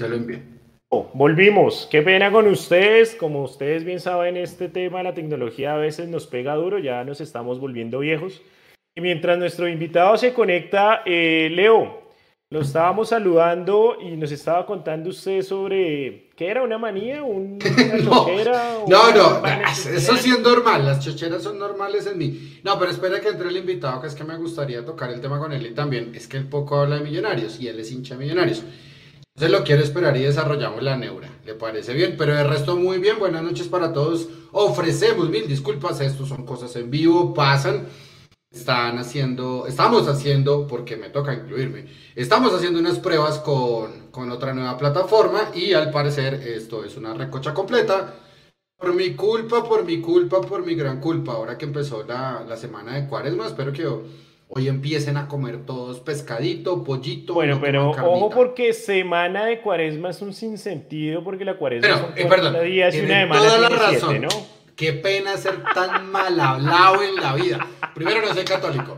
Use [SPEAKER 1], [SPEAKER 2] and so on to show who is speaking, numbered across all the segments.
[SPEAKER 1] Se lo envío.
[SPEAKER 2] Oh, volvimos. Qué pena con ustedes. Como ustedes bien saben, este tema la tecnología a veces nos pega duro, ya nos estamos volviendo viejos. Y mientras nuestro invitado se conecta, eh, Leo, lo estábamos saludando y nos estaba contando usted sobre qué era una manía, una chochera.
[SPEAKER 1] no, no, eso sí es normal, las chocheras son normales en mí. No, pero espera que entre el invitado, que es que me gustaría tocar el tema con él y también es que él poco habla de millonarios y él es hincha de millonarios. Entonces lo quiero esperar y desarrollamos la neura. ¿Le parece bien? Pero de resto muy bien. Buenas noches para todos. Ofrecemos mil disculpas. Estos son cosas en vivo, pasan están haciendo, estamos haciendo, porque me toca incluirme, estamos haciendo unas pruebas con, con, otra nueva plataforma y al parecer esto es una recocha completa. Por mi culpa, por mi culpa, por mi gran culpa. Ahora que empezó la, la semana de cuaresma, espero que hoy empiecen a comer todos pescadito, pollito.
[SPEAKER 2] Bueno, pero ojo porque semana de cuaresma es un sinsentido porque la cuaresma
[SPEAKER 1] pero, son eh, perdón, días y una semana toda la razón. ¿no? Qué pena ser tan mal hablado en la vida. Primero, no soy católico.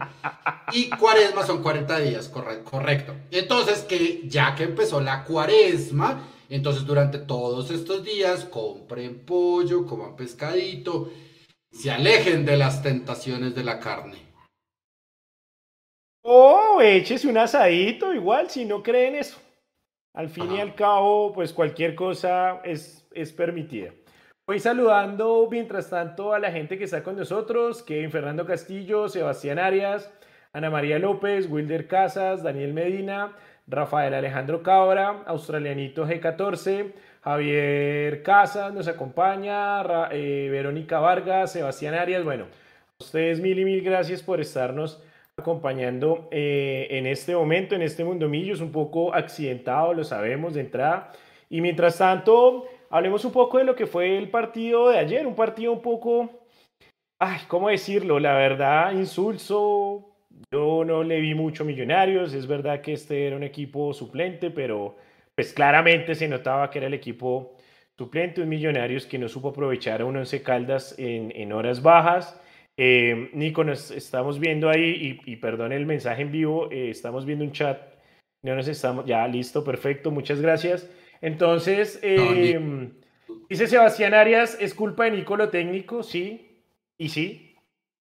[SPEAKER 1] Y cuaresma son 40 días, correcto. Entonces, que ya que empezó la cuaresma, entonces durante todos estos días compren pollo, coman pescadito, se alejen de las tentaciones de la carne.
[SPEAKER 2] O échese un asadito, igual, si no creen eso. Al fin y al cabo, pues cualquier cosa es, es permitida. Voy saludando mientras tanto a la gente que está con nosotros, Kevin Fernando Castillo, Sebastián Arias, Ana María López, Wilder Casas, Daniel Medina, Rafael Alejandro Cabra, Australianito G14, Javier Casas nos acompaña, eh, Verónica Vargas, Sebastián Arias. Bueno, a ustedes mil y mil gracias por estarnos acompañando eh, en este momento, en este mundo millo. Es un poco accidentado, lo sabemos de entrada. Y mientras tanto, Hablemos un poco de lo que fue el partido de ayer, un partido un poco, ay, ¿cómo decirlo? La verdad, insulso. Yo no le vi mucho Millonarios, es verdad que este era un equipo suplente, pero pues claramente se notaba que era el equipo suplente, un Millonarios que no supo aprovechar a un Once Caldas en, en horas bajas. Eh, Nico, nos estamos viendo ahí, y, y perdón el mensaje en vivo, eh, estamos viendo un chat, no nos estamos, ya listo, perfecto, muchas gracias. Entonces, em, dice Sebastián Arias, ¿es culpa de Nico lo técnico? Sí, y sí.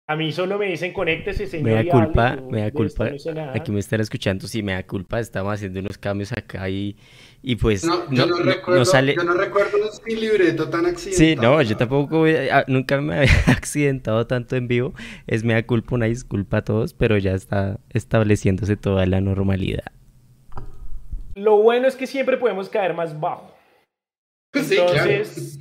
[SPEAKER 2] A mí solo me dicen conéctese, señor.
[SPEAKER 3] Me da culpa, me da culpa. Aquí me están escuchando, sí, me da culpa. Estamos haciendo unos cambios acá y, y pues.
[SPEAKER 1] No, yo no, recuerdo, sale... yo no recuerdo un libreto tan accidentado.
[SPEAKER 3] Sí, no, yo tampoco, nunca me había accidentado tanto en vivo. Es me da culpa, una disculpa a todos, pero ya está estableciéndose toda la normalidad.
[SPEAKER 2] Lo bueno es que siempre podemos caer más bajo. Entonces,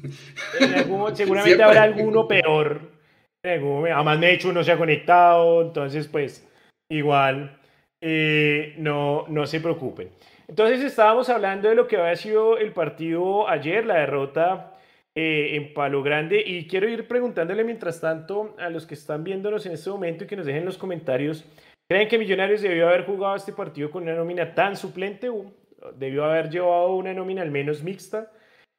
[SPEAKER 2] seguramente habrá alguno peor. Además, de hecho, se ha conectado. Entonces, pues, igual, eh, no, no se preocupen. Entonces, estábamos hablando de lo que había sido el partido ayer, la derrota eh, en Palo Grande. Y quiero ir preguntándole mientras tanto a los que están viéndonos en este momento y que nos dejen los comentarios. ¿Creen que Millonarios debió haber jugado este partido con una nómina tan suplente? debió haber llevado una nómina al menos mixta.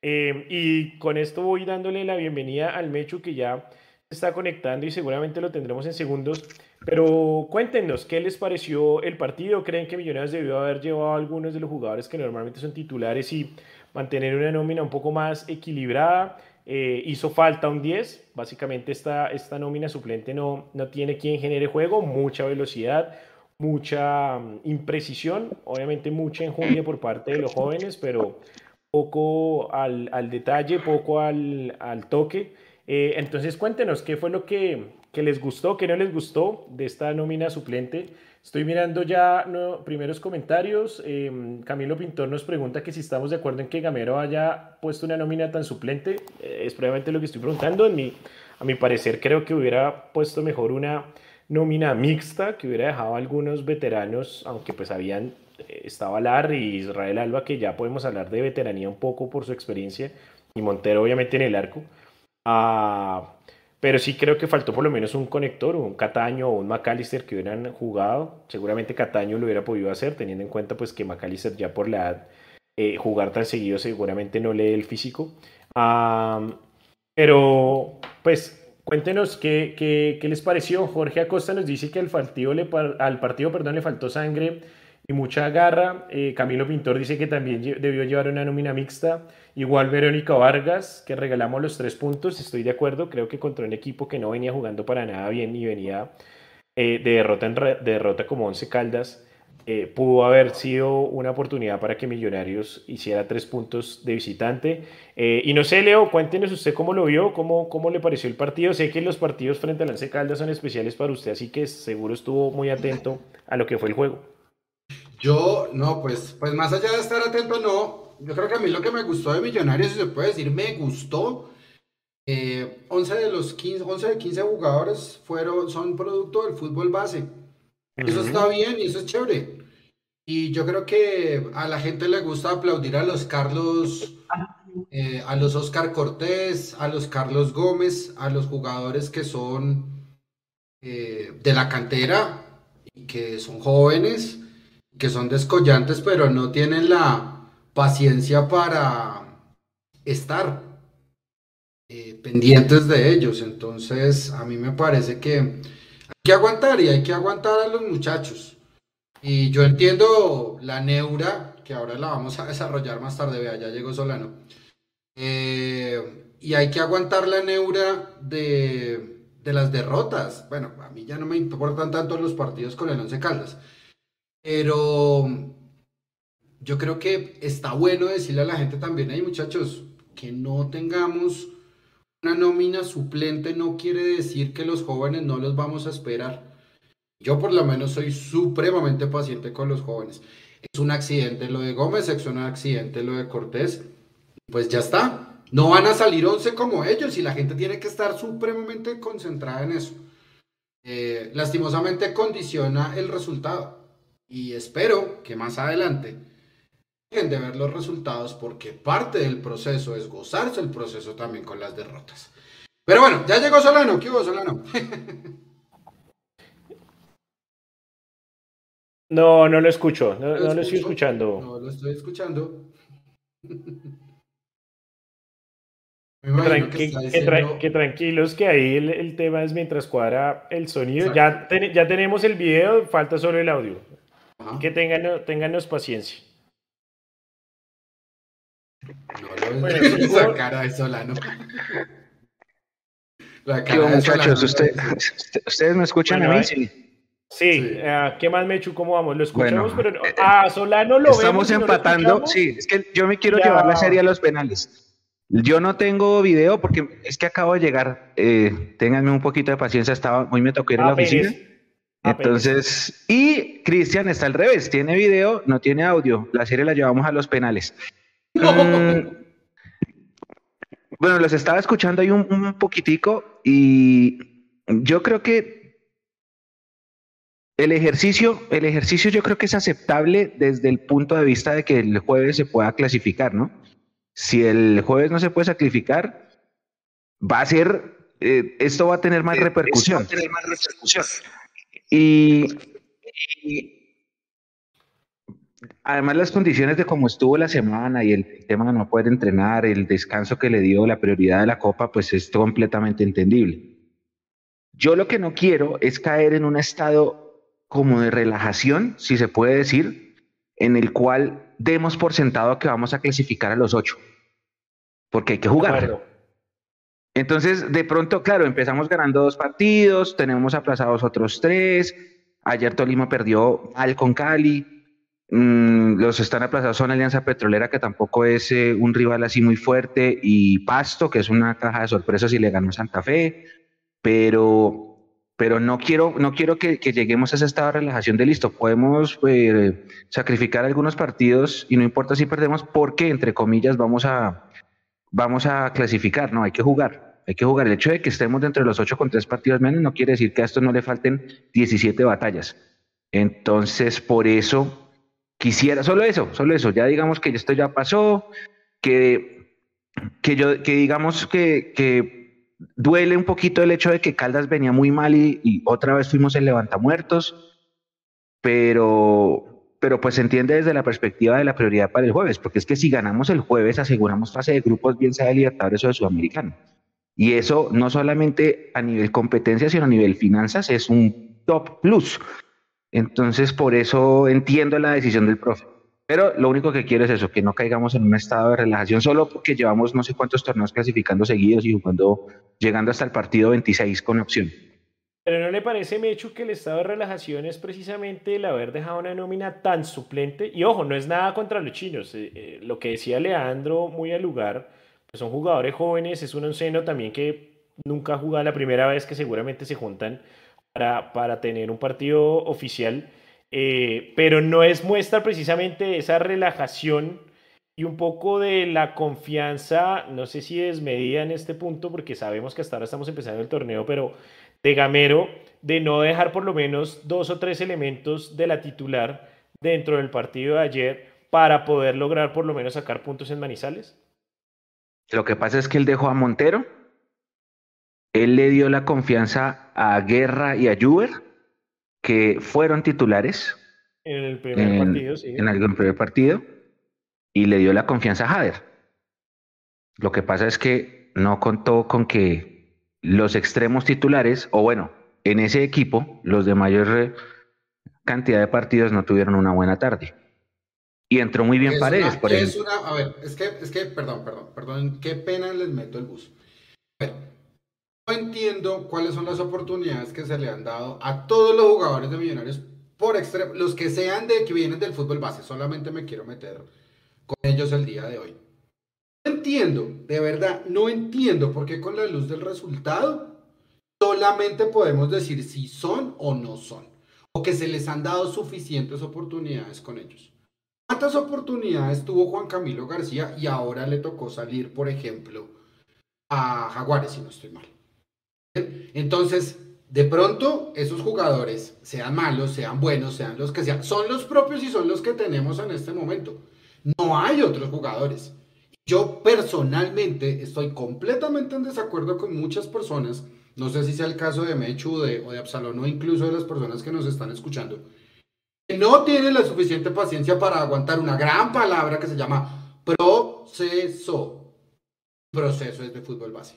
[SPEAKER 2] Eh, y con esto voy dándole la bienvenida al Mechu que ya está conectando y seguramente lo tendremos en segundos. Pero cuéntenos, ¿qué les pareció el partido? ¿Creen que Millonarios debió haber llevado a algunos de los jugadores que normalmente son titulares y mantener una nómina un poco más equilibrada? Eh, hizo falta un 10. Básicamente esta, esta nómina suplente no, no tiene quien genere juego, mucha velocidad, mucha mm, imprecisión, obviamente mucha enjundia por parte de los jóvenes, pero poco al, al detalle, poco al, al toque. Eh, entonces cuéntenos qué fue lo que, que, les gustó, qué no les gustó de esta nómina suplente. Estoy mirando ya no, primeros comentarios. Eh, Camilo Pintor nos pregunta que si estamos de acuerdo en que Gamero haya puesto una nómina tan suplente. Eh, es probablemente lo que estoy preguntando. En mi, a mi parecer creo que hubiera puesto mejor una nómina mixta que hubiera dejado a algunos veteranos, aunque pues habían, eh, estaba Larry y Israel Alba, que ya podemos hablar de veteranía un poco por su experiencia, y Montero obviamente en el arco. Ah, pero sí creo que faltó por lo menos un conector, un Cataño o un McAllister que hubieran jugado. Seguramente Cataño lo hubiera podido hacer, teniendo en cuenta pues que McAllister ya por la edad, eh, jugar tan seguido seguramente no lee el físico. Pero pues Cuéntenos qué, qué, qué, les pareció. Jorge Acosta nos dice que al partido, le, al partido perdón, le faltó sangre y mucha garra. Eh, Camilo Pintor dice que también debió llevar una nómina mixta. Igual Verónica Vargas, que regalamos los tres puntos, estoy de acuerdo, creo que contra un equipo que no venía jugando para nada bien y venía eh, de, derrota en de derrota como Once Caldas. Eh, pudo haber sido una oportunidad para que Millonarios hiciera tres puntos de visitante. Y no sé, Leo, cuéntenos usted cómo lo vio, cómo, cómo le pareció el partido. Sé que los partidos frente al Lance Caldas son especiales para usted, así que seguro estuvo muy atento a lo que fue el juego.
[SPEAKER 1] Yo, no, pues, pues más allá de estar atento, no. Yo creo que a mí lo que me gustó de Millonarios, si se puede decir, me gustó. 11 eh, de los 15, 11 de 15 jugadores fueron, son producto del fútbol base. Eso está bien y eso es chévere. Y yo creo que a la gente le gusta aplaudir a los Carlos, eh, a los Oscar Cortés, a los Carlos Gómez, a los jugadores que son eh, de la cantera y que son jóvenes, que son descollantes, pero no tienen la paciencia para estar eh, pendientes de ellos. Entonces, a mí me parece que hay que aguantar y hay que aguantar a los muchachos. Y yo entiendo la neura, que ahora la vamos a desarrollar más tarde, vea, ya llegó Solano. Eh, y hay que aguantar la neura de, de, las derrotas. Bueno, a mí ya no me importan tanto los partidos con el Once Caldas. Pero yo creo que está bueno decirle a la gente también, hay muchachos, que no tengamos una nómina suplente no quiere decir que los jóvenes no los vamos a esperar. Yo por lo menos soy supremamente paciente con los jóvenes. Es un accidente lo de Gómez, es un accidente lo de Cortés. Pues ya está. No van a salir 11 como ellos y la gente tiene que estar supremamente concentrada en eso. Eh, lastimosamente condiciona el resultado. Y espero que más adelante dejen de ver los resultados porque parte del proceso es gozarse el proceso también con las derrotas. Pero bueno, ya llegó Solano. ¿Qué hubo, Solano?
[SPEAKER 2] No, no lo escucho, no, lo, estoy escuchando.
[SPEAKER 1] No lo estoy escuchando.
[SPEAKER 2] que, tranquilos que ahí el, tema es mientras cuadra el sonido. Ya, ya tenemos el video, falta solo el audio. Que tengan, tenganos paciencia.
[SPEAKER 1] No, lo esa cara de Solano.
[SPEAKER 4] La cara muchachos, ustedes me escuchan a mí, sí.
[SPEAKER 2] Sí, eh, ¿qué más, Mechu? ¿Cómo vamos? Lo escuchamos, pero no. Ah, Solano lo
[SPEAKER 4] Estamos empatando. sí, es que yo me quiero llevar la serie a los penales. Yo no tengo video porque es que acabo de llegar. Eh, ténganme un poquito de paciencia. Estaba, hoy me tocó ir a la oficina. Entonces, y Cristian está al revés. Tiene video, no tiene audio. La serie la llevamos a los penales. Mm, bueno, los estaba escuchando ahí un, un poquitico y yo creo que el ejercicio, el ejercicio yo creo que es aceptable desde el punto de vista de que el jueves se pueda clasificar, ¿no? Si el jueves no se puede sacrificar, va a ser, eh, esto va a tener más repercusión. Y, además las condiciones de cómo estuvo la semana y el tema de no poder entrenar, el descanso que le dio, la prioridad de la Copa, pues es completamente entendible. Yo lo que no quiero es caer en un estado como de relajación, si se puede decir, en el cual demos por sentado que vamos a clasificar a los ocho, porque hay que jugar. Entonces, de pronto, claro, empezamos ganando dos partidos, tenemos aplazados otros tres, ayer Tolima perdió al con Cali, mm, los están aplazados son Alianza Petrolera, que tampoco es eh, un rival así muy fuerte, y Pasto, que es una caja de sorpresas y le ganó Santa Fe, pero pero no quiero, no quiero que, lleguemos a ese estado de relajación de listo. Podemos eh, sacrificar algunos partidos y no importa si perdemos porque, entre comillas, vamos a, vamos a clasificar. No, hay que jugar. Hay que jugar. El hecho de que estemos dentro de los ocho con tres partidos menos no quiere decir que a esto no le falten 17 batallas. Entonces, por eso quisiera, solo eso, solo eso. Ya digamos que esto ya pasó, que, que yo, que digamos que, que duele un poquito el hecho de que Caldas venía muy mal y, otra vez fuimos el levantamuertos, pero, pero pues se entiende desde la perspectiva de la prioridad para el jueves, porque es que si ganamos el jueves aseguramos fase de grupos, bien sea de Libertadores o de Sudamericano. Y eso no solamente a nivel competencia, sino a nivel finanzas es un top plus. Entonces, por eso entiendo la decisión del profe. Pero lo único que quiero es eso, que no caigamos en un estado de relajación solo porque llevamos no sé cuántos torneos clasificando seguidos y jugando, llegando hasta el partido 26 con opción.
[SPEAKER 2] Pero ¿no le parece, Mechu, que el estado de relajación es precisamente el haber dejado una nómina tan suplente? Y ojo, no es nada contra los chinos. Eh, eh, lo que decía Leandro muy al lugar, pues son jugadores jóvenes, es un seno también que nunca jugado la primera vez que seguramente se juntan para, para tener un partido oficial. Eh, pero no es muestra precisamente esa relajación y un poco de la confianza, no sé si es medida en este punto, porque sabemos que hasta ahora estamos empezando el torneo, pero de Gamero de no dejar por lo menos dos o tres elementos de la titular dentro del partido de ayer para poder lograr por lo menos sacar puntos en Manizales?
[SPEAKER 4] Lo que pasa es que él dejó a Montero, él le dio la confianza a Guerra y a Juber, que fueron titulares.
[SPEAKER 2] En el primer partido, sí.
[SPEAKER 4] En el primer partido, y le dio la confianza a Jader. Lo que pasa es que no contó con que los extremos titulares, o bueno, en ese equipo, los de mayor cantidad de partidos no tuvieron una buena tarde. Y entró muy bien Paredes, por
[SPEAKER 1] ejemplo. a ver, es que, es que, perdón, perdón, perdón, qué pena les meto el bus. A ver, no entiendo cuáles son las oportunidades que se le han dado a todos los jugadores de Millonarios por extremo, los que sean de que vienen del fútbol base, solamente me quiero meter con ellos el día de hoy entiendo, de verdad, no entiendo por qué con la luz del resultado solamente podemos decir si son o no son, o que se les han dado suficientes oportunidades con ellos. ¿Cuántas oportunidades tuvo Juan Camilo García y ahora le tocó salir, por ejemplo, a Jaguares, si no estoy mal? Entonces, de pronto, esos jugadores, sean malos, sean buenos, sean los que sean, son los propios y son los que tenemos en este momento. No hay otros jugadores. Yo personalmente estoy completamente en desacuerdo con muchas personas, no sé si sea el caso de Mechu o de Absalón o incluso de las personas que nos están escuchando, no tienen la suficiente paciencia para aguantar una gran palabra que se llama proceso. Proceso es de fútbol base.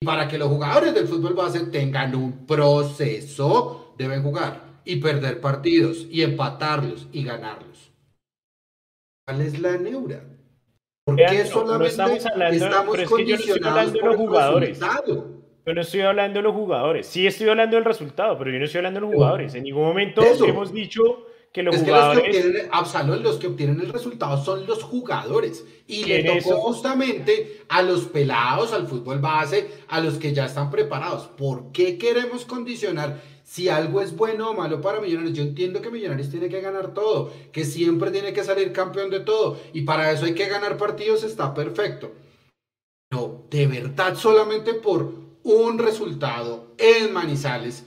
[SPEAKER 1] Y para que los jugadores del fútbol base tengan un proceso, deben jugar y perder partidos y empatarlos y ganarlos. ¿Cuál es la neura?
[SPEAKER 2] ¿Por qué solamente estamos hablando,
[SPEAKER 1] estamos pero es yo no estoy hablando de los jugadores.
[SPEAKER 2] Yo no estoy hablando de los jugadores. Sí estoy hablando del resultado, pero yo no estoy hablando de los jugadores. En ningún momento hemos dicho que los jugadores.
[SPEAKER 1] Que los que obtienen, los que obtienen el resultado son los jugadores. Y le tocó justamente a los pelados, al fútbol base, a los que ya están preparados. ¿Por qué queremos condicionar si algo es bueno o malo para Millonarios. Yo entiendo que Millonarios tiene que ganar todo, que siempre tiene que salir campeón de todo, y para eso hay que ganar partidos, está perfecto. No, de verdad, solamente por un resultado en Manizales,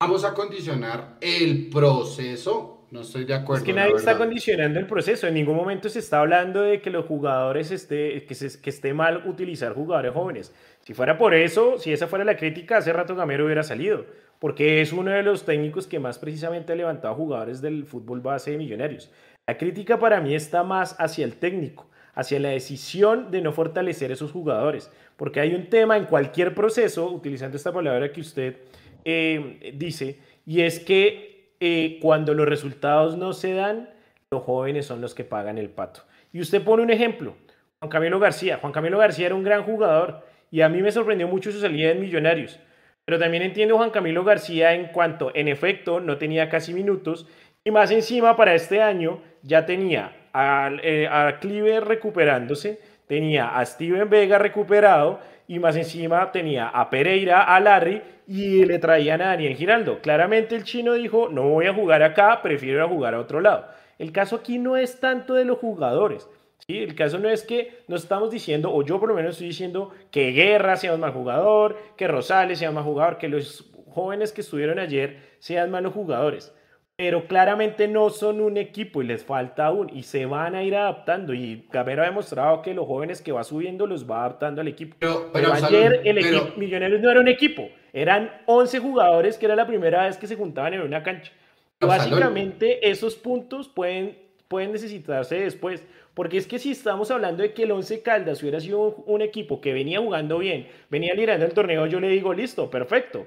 [SPEAKER 1] vamos a condicionar el proceso. No estoy de acuerdo.
[SPEAKER 2] Es que nadie está condicionando el proceso. En ningún momento se está hablando de que los jugadores esté, que, que esté mal utilizar jugadores jóvenes. Si fuera por eso, si esa fuera la crítica, hace rato Gamero hubiera salido porque es uno de los técnicos que más precisamente ha levantado jugadores del fútbol base de Millonarios. La crítica para mí está más hacia el técnico, hacia la decisión de no fortalecer esos jugadores, porque hay un tema en cualquier proceso, utilizando esta palabra que usted eh, dice, y es que eh, cuando los resultados no se dan, los jóvenes son los que pagan el pato. Y usted pone un ejemplo, Juan Camilo García. Juan Camilo García era un gran jugador y a mí me sorprendió mucho su salida en Millonarios. Pero también entiendo Juan Camilo García en cuanto, en efecto, no tenía casi minutos. Y más encima, para este año, ya tenía a, eh, a Clive recuperándose, tenía a Steven Vega recuperado y más encima tenía a Pereira, a Larry y le traían a Daniel Giraldo. Claramente el chino dijo, no voy a jugar acá, prefiero jugar a otro lado. El caso aquí no es tanto de los jugadores. El caso no es que nos estamos diciendo, o yo por lo menos estoy diciendo, que Guerra sea un mal jugador, que Rosales sea un mal jugador, que los jóvenes que estuvieron ayer sean malos jugadores. Pero claramente no son un equipo y les falta aún y se van a ir adaptando. Y Gamero ha demostrado que los jóvenes que va subiendo los va adaptando al equipo. Pero, ayer el equipo Millonarios no era un equipo, eran 11 jugadores que era la primera vez que se juntaban en una cancha. Básicamente esos puntos pueden, pueden necesitarse después. Porque es que si estamos hablando de que el Once Caldas hubiera sido un, equipo que venía jugando bien, venía liderando el torneo, yo le digo, listo, perfecto.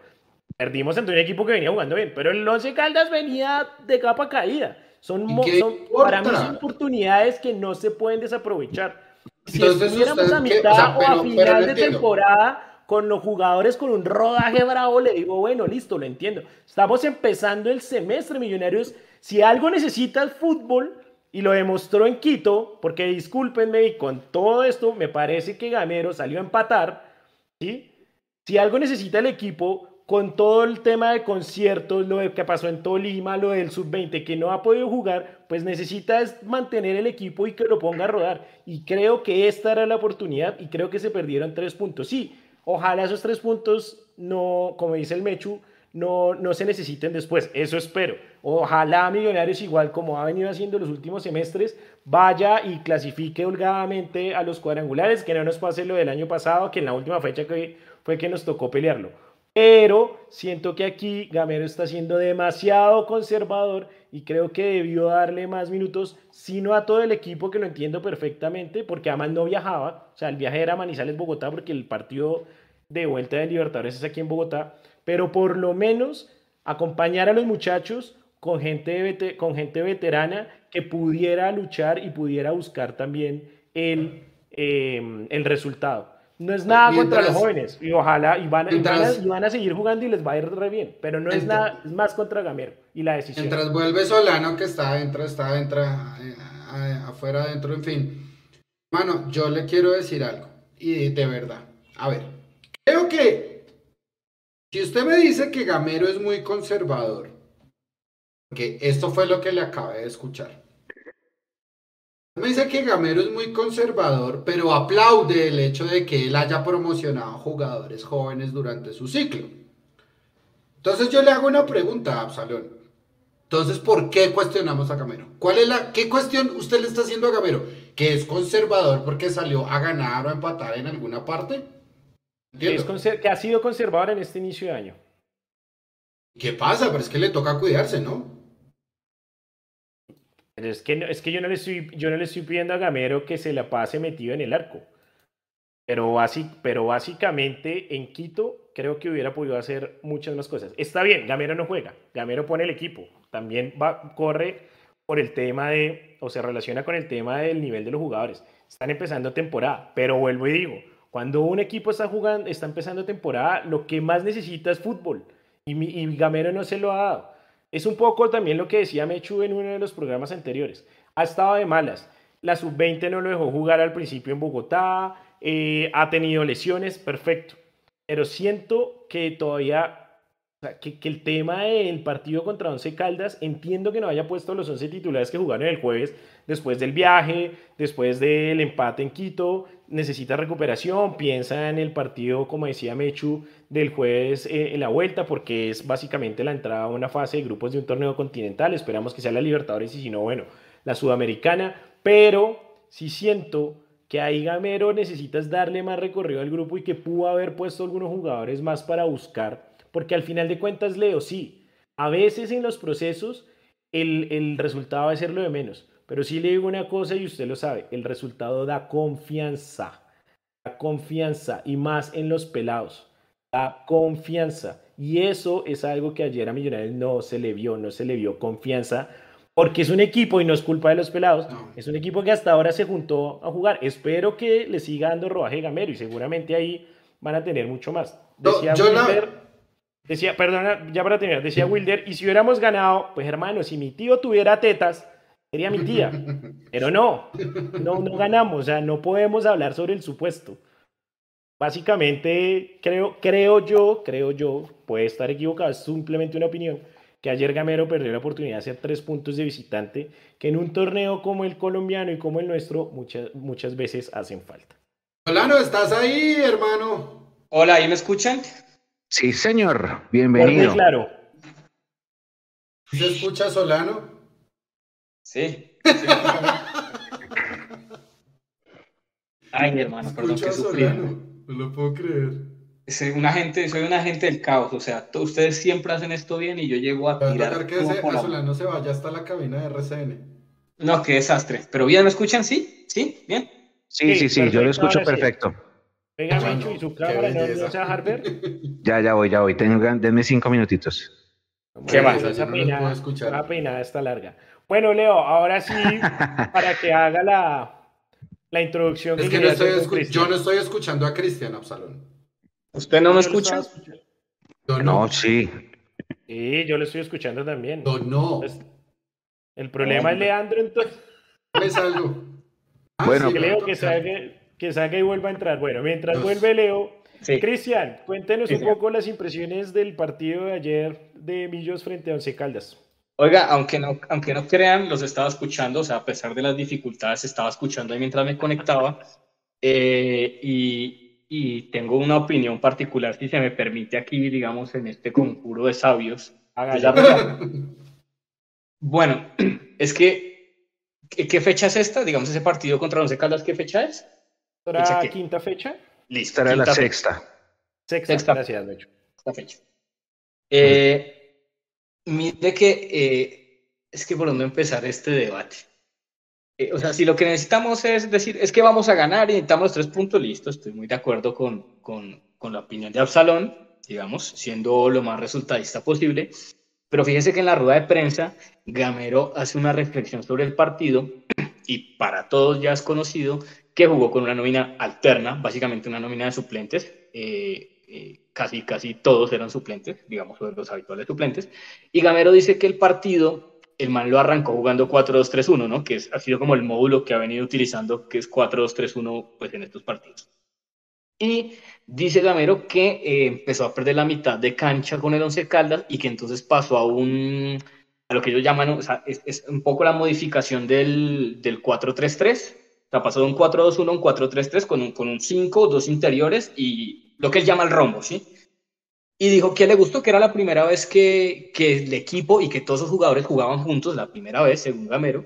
[SPEAKER 2] Perdimos ante un equipo que venía jugando bien, pero el Once Caldas venía de capa caída. Son, para mí son oportunidades que no se pueden desaprovechar. Si estuviéramos a mitad o, a final de temporada con los jugadores con un rodaje bravo, le digo, bueno, listo, lo entiendo. Estamos empezando el semestre, Millonarios. Si algo necesita el fútbol, y lo demostró en Quito, porque discúlpenme, y con todo esto me parece que Gamero salió a empatar, ¿sí? Si algo necesita el equipo, con todo el tema de conciertos, lo que pasó en Tolima, lo del sub-20 que no ha podido jugar, pues necesita mantener el equipo y que lo ponga a rodar. Y creo que esta era la oportunidad y creo que se perdieron tres puntos. Sí, ojalá esos tres puntos no, como dice el Mechu, no, no se necesiten después. Eso espero. Ojalá Millonarios, igual como ha venido haciendo los últimos semestres, vaya y clasifique holgadamente a los cuadrangulares, que no nos pase lo del año pasado, que en la última fecha que fue que nos tocó pelearlo. Pero siento que aquí Gamero está siendo demasiado conservador y creo que debió darle más minutos, sino a todo el equipo que lo entiendo perfectamente, porque además no viajaba, o sea, el viaje era Manizales-Bogotá, porque el partido de vuelta de Libertadores es aquí en Bogotá, pero por lo menos acompañar a los muchachos con gente, con gente veterana que pudiera luchar y pudiera buscar también el, eh, el resultado. No es nada contra los jóvenes y ojalá y van, a, seguir jugando y les va a ir re bien, pero no es nada, es más contra Gamero y la decisión.
[SPEAKER 1] Mientras vuelve Solano que está adentro, está adentro, eh, afuera, adentro, en fin. Mano, yo le quiero decir algo y de verdad, a ver, creo que si usted me dice que Gamero es muy conservador, porque esto fue lo que le acabé de escuchar. Me dice que Gamero es muy conservador, pero aplaude el hecho de que él haya promocionado jugadores jóvenes durante su ciclo. Entonces yo le hago una pregunta a Absalón. Entonces, ¿por qué cuestionamos a Gamero? ¿Cuál es la qué cuestión usted le está haciendo a Gamero? ¿Que es conservador porque salió a ganar o a empatar en alguna parte?
[SPEAKER 2] Que, que ha sido conservador en este inicio de año.
[SPEAKER 1] ¿Qué pasa? Pero es que le toca cuidarse, ¿no?
[SPEAKER 2] Es que, es que yo, no le estoy, yo no le estoy pidiendo a Gamero que se la pase metido en el arco. Pero, pero básicamente en Quito creo que hubiera podido hacer muchas más cosas. Está bien, Gamero no juega, Gamero pone el equipo. También va, corre por el tema de, o se relaciona con el tema del nivel de los jugadores. Están empezando temporada, pero vuelvo y digo, cuando un equipo está jugando, está empezando temporada, lo que más necesita es fútbol. Y, y Gamero no se lo ha dado. Es un poco también lo que decía Mechu en uno de los programas anteriores. Ha estado de malas. La sub-20 no lo dejó jugar al principio en Bogotá, eh, ha tenido lesiones, perfecto. Pero siento que todavía, que, el tema del partido contra Once Caldas, entiendo que no haya puesto los 11 titulares que jugaron el jueves, después del viaje, después del empate en Quito, necesita recuperación, piensa en el partido, como decía Mechu, del jueves eh, en la vuelta, porque es básicamente la entrada a una fase de grupos de un torneo continental, esperamos que sea la Libertadores y si no, bueno, la Sudamericana, pero si siento que ahí Gamero necesitas darle más recorrido al grupo y que pudo haber puesto algunos jugadores más para buscar, porque al final de cuentas, Leo, sí, a veces en los procesos el, el resultado va a ser lo de menos, pero sí le digo una cosa y usted lo sabe, el resultado da confianza, da confianza y más en los pelados, da confianza. Y eso es algo que ayer a Millonarios no se le vio, no se le vio confianza, porque es un equipo y no es culpa de los pelados, es un equipo que hasta ahora se juntó a jugar. Espero que le siga dando rodaje gamero y seguramente ahí van a tener mucho más. Decía Wilder, decía, perdona, ya para terminar, decía Wilder, y si hubiéramos ganado, pues hermano, si mi tío tuviera tetas, sería mi tía. Pero no, no, no ganamos, o sea, no podemos hablar sobre el supuesto. Básicamente, creo, creo yo, creo yo, puede estar equivocado, es simplemente una opinión, que ayer Gamero perdió la oportunidad de hacer tres puntos de visitante, que en un torneo como el colombiano y como el nuestro, muchas, muchas veces hacen falta.
[SPEAKER 1] Solano, ¿estás ahí, hermano?
[SPEAKER 5] Hola, ¿y me escuchan?
[SPEAKER 4] Sí, señor, bienvenido.
[SPEAKER 2] claro.
[SPEAKER 1] ¿Se escucha Solano?
[SPEAKER 5] Sí. Ay, mi hermano, perdón que sufrí.
[SPEAKER 1] No lo puedo creer.
[SPEAKER 5] Soy un agente, soy un agente del caos, o sea, ustedes siempre hacen esto bien y yo llego a tirar.
[SPEAKER 1] que ese Solano se vaya hasta la cabina de RCN.
[SPEAKER 5] No, qué desastre. Pero bien, ¿me escuchan? ¿Sí? ¿Sí? ¿Bien?
[SPEAKER 4] Sí, sí, sí, yo lo escucho perfecto.
[SPEAKER 2] Venga, y su cámara no nos va a dejar ver.
[SPEAKER 4] Ya, ya voy, ya voy. Tengan, denme cinco minutitos.
[SPEAKER 5] ¿Qué más?
[SPEAKER 2] Esa peinada, esa peinada está larga. Bueno, Leo, ahora sí, para que haga la, la introducción.
[SPEAKER 1] Es que no estoy yo no estoy escuchando a Cristian Absalón.
[SPEAKER 5] ¿Usted no me escucha?
[SPEAKER 4] no. no, sí.
[SPEAKER 2] Sí, yo lo estoy escuchando también.
[SPEAKER 1] No, no.
[SPEAKER 2] el problema es Leandro, entonces.
[SPEAKER 1] Es algo.
[SPEAKER 2] Ah, bueno, que Leo que salga, que salga y vuelva a entrar. Bueno, mientras vuelve Leo, Cristian, cuéntenos un poco las impresiones del partido de ayer de Millos frente a Once Caldas.
[SPEAKER 5] Oiga, aunque no, aunque no crean, los estaba escuchando, o sea, a pesar de las dificultades, estaba escuchando ahí mientras me conectaba. Eh, y, y, tengo una opinión particular, si se me permite aquí, digamos, en este conjuro de sabios. bueno, es que, ¿qué fecha es esta? Digamos, ese partido contra Once Caldas, ¿qué fecha es?
[SPEAKER 2] ¿Será quinta fecha?
[SPEAKER 5] Listo.
[SPEAKER 4] Será la sexta.
[SPEAKER 2] Sexta, sexta, gracias, de hecho.
[SPEAKER 5] Sexta fecha. Eh, Mire que eh, es que por dónde empezar este debate. Eh, o sea, si lo que necesitamos es decir, es que vamos a ganar y necesitamos los tres puntos, listo, estoy muy de acuerdo con, con, con la opinión de Absalón, digamos, siendo lo más resultadista posible. Pero fíjese que en la rueda de prensa, Gamero hace una reflexión sobre el partido y para todos ya es conocido que jugó con una nómina alterna, básicamente una nómina de suplentes. Eh, eh, casi, casi todos eran suplentes, digamos, los habituales suplentes. Y Gamero dice que el partido, el man lo arrancó jugando 4-2-3-1, ¿no? Que es, ha sido como el módulo que ha venido utilizando, que es 4-2-3-1, pues en estos partidos. Y dice Gamero que eh, empezó a perder la mitad de cancha con el Once Caldas y que entonces pasó a un, a lo que ellos llaman, o sea, es, un poco la modificación del, del 4-3-3. Sea, pasó de un 4-2-1 a un 4-3-3 con un, con un 5, dos interiores y lo que él llama el rombo, ¿sí? Y dijo que le gustó, que era la primera vez que, que el equipo y que todos los jugadores jugaban juntos, la primera vez, según Gamero,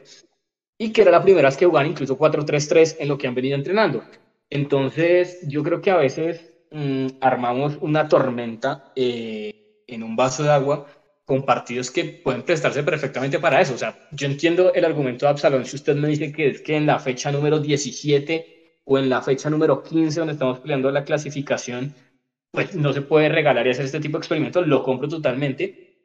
[SPEAKER 5] y que era la primera vez que jugaban incluso 4-3-3 en lo que han venido entrenando. Entonces, yo creo que a veces mm, armamos una tormenta eh, en un vaso de agua con partidos que pueden prestarse perfectamente para eso. O sea, yo entiendo el argumento de Absalón si usted me dice que es que en la fecha número 17 o en la fecha número 15 donde estamos peleando la clasificación, pues no se puede regalar y hacer este tipo de experimentos, lo compro totalmente,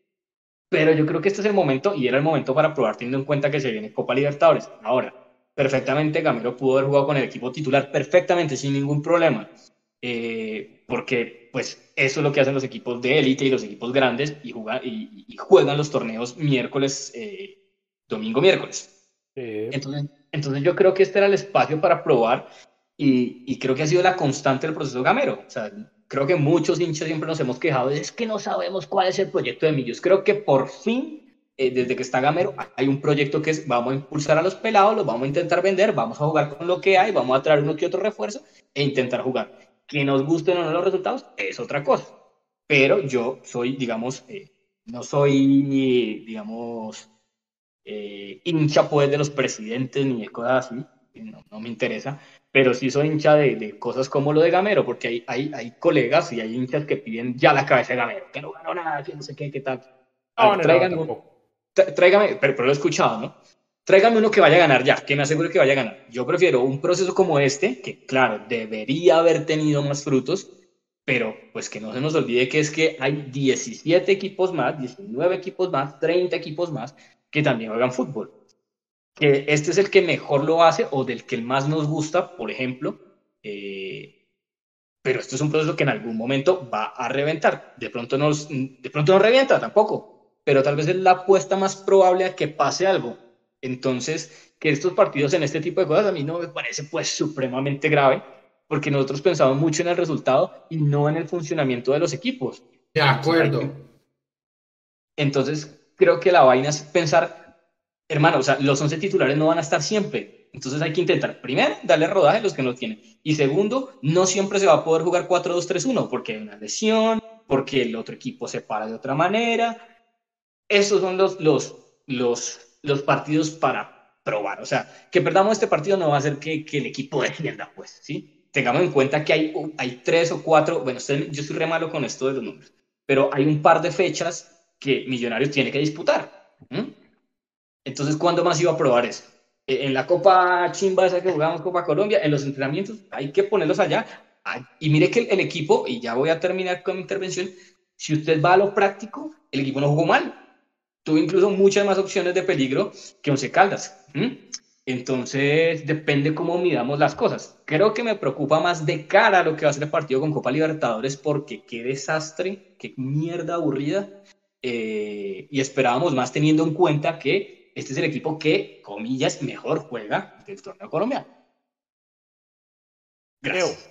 [SPEAKER 5] pero yo creo que este es el momento y era el momento para probar teniendo en cuenta que se viene Copa Libertadores. Ahora, perfectamente Gamero pudo haber jugado con el equipo titular perfectamente, sin ningún problema, eh, porque pues eso es lo que hacen los equipos de élite y los equipos grandes y, juegan, y, juegan los torneos miércoles, eh, domingo, miércoles. Entonces, entonces yo creo que este era el espacio para probar y, creo que ha sido la constante del proceso gamero. O sea, creo que muchos hinchas siempre nos hemos quejado de es que no sabemos cuál es el proyecto de Millos. Creo que por fin, eh, desde que está Gamero, hay un proyecto que es vamos a impulsar a los pelados, los vamos a intentar vender, vamos a jugar con lo que hay, vamos a traer uno que otro refuerzo e intentar jugar. Que nos gusten o no los resultados es otra cosa. Pero yo soy, digamos, eh, no soy, digamos, eh, hincha pues de los presidentes ni de cosas así, no, no me interesa, pero sí soy hincha de, de, cosas como lo de Gamero, porque hay, hay, hay, colegas y hay hinchas que piden ya la cabeza de Gamero, que no ganó nada, que no sé qué, qué tal.
[SPEAKER 2] No, no, tráigame,
[SPEAKER 5] tráigame, pero, pero, lo he escuchado, ¿no? Tráigame uno que vaya a ganar ya, que me asegure que vaya a ganar. Yo prefiero un proceso como este, que claro, debería haber tenido más frutos, pero pues que no se nos olvide que es que hay 17 equipos más, 19 equipos más, 30 equipos más que también juegan fútbol que este es el que mejor lo hace o del que más nos gusta, por ejemplo, eh, pero esto es un proceso que en algún momento va a reventar. De pronto, nos, de pronto no revienta tampoco, pero tal vez es la apuesta más probable a que pase algo. Entonces, que estos partidos en este tipo de cosas a mí no me parece pues supremamente grave, porque nosotros pensamos mucho en el resultado y no en el funcionamiento de los equipos.
[SPEAKER 1] De acuerdo.
[SPEAKER 5] Entonces, creo que la vaina es pensar hermano, o sea, los 11 titulares no van a estar siempre. Entonces hay que intentar, primero, darle rodaje a los que no tienen. Y segundo, no siempre se va a poder jugar 4-2-3-1 porque hay una lesión, porque el otro equipo se para de otra manera. Esos son los, los, los, los partidos para probar. O sea, que perdamos este partido no va a hacer que, que el equipo defienda, pues, ¿sí? Tengamos en cuenta que hay, hay tres o cuatro, bueno, yo soy re malo con esto de los números, pero hay un par de fechas que Millonarios tiene que disputar. Entonces, ¿cuándo más iba a probar eso? Eh, en la Copa Chimba esa que jugamos Copa Colombia, en los entrenamientos, hay que ponerlos allá y mire que el, equipo, y ya voy a terminar con mi intervención, si usted va a lo práctico, el equipo no jugó mal. Tuvo incluso muchas más opciones de peligro que Once Caldas. Entonces, depende cómo midamos las cosas. Creo que me preocupa más de cara a lo que va a ser el partido con Copa Libertadores, porque qué desastre, qué mierda aburrida. Eh, y esperábamos más teniendo en cuenta que este es el equipo que, comillas, mejor juega del torneo colombiano.
[SPEAKER 1] Gracias.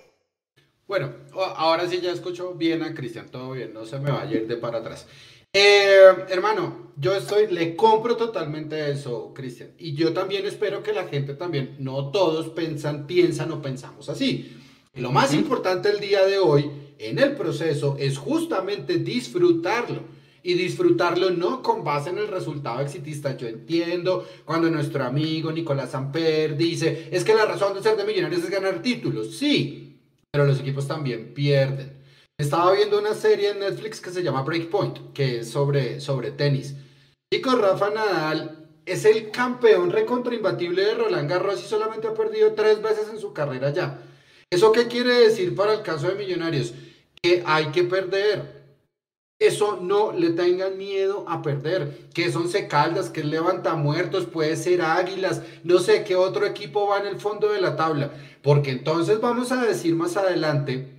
[SPEAKER 1] Bueno, ahora sí ya escucho bien a Cristian, todo bien, no se me va a ir de para atrás. Eh, hermano, yo estoy, le compro totalmente eso, Cristian. Y yo también espero que la gente también, no todos piensan, piensan o pensamos así. lo más importante el día de hoy en el proceso es justamente disfrutarlo. Y disfrutarlo no con base en el resultado exitista. Yo entiendo cuando nuestro amigo Nicolás Amper dice, es que la razón de ser de millonarios es ganar títulos. Sí, pero los equipos también pierden. Estaba viendo una serie en Netflix que se llama Breakpoint, que es sobre, sobre tenis. Chico, Rafa Nadal es el campeón recontraimbatible de Roland Garros y solamente ha perdido tres veces en su carrera ya. ¿Eso qué quiere decir para el caso de Millonarios? Que hay que perder. Eso no le tengan miedo a perder. Que son secaldas, que levanta muertos, puede ser águilas, no sé qué otro equipo va en el fondo de la tabla. Porque entonces vamos a decir más adelante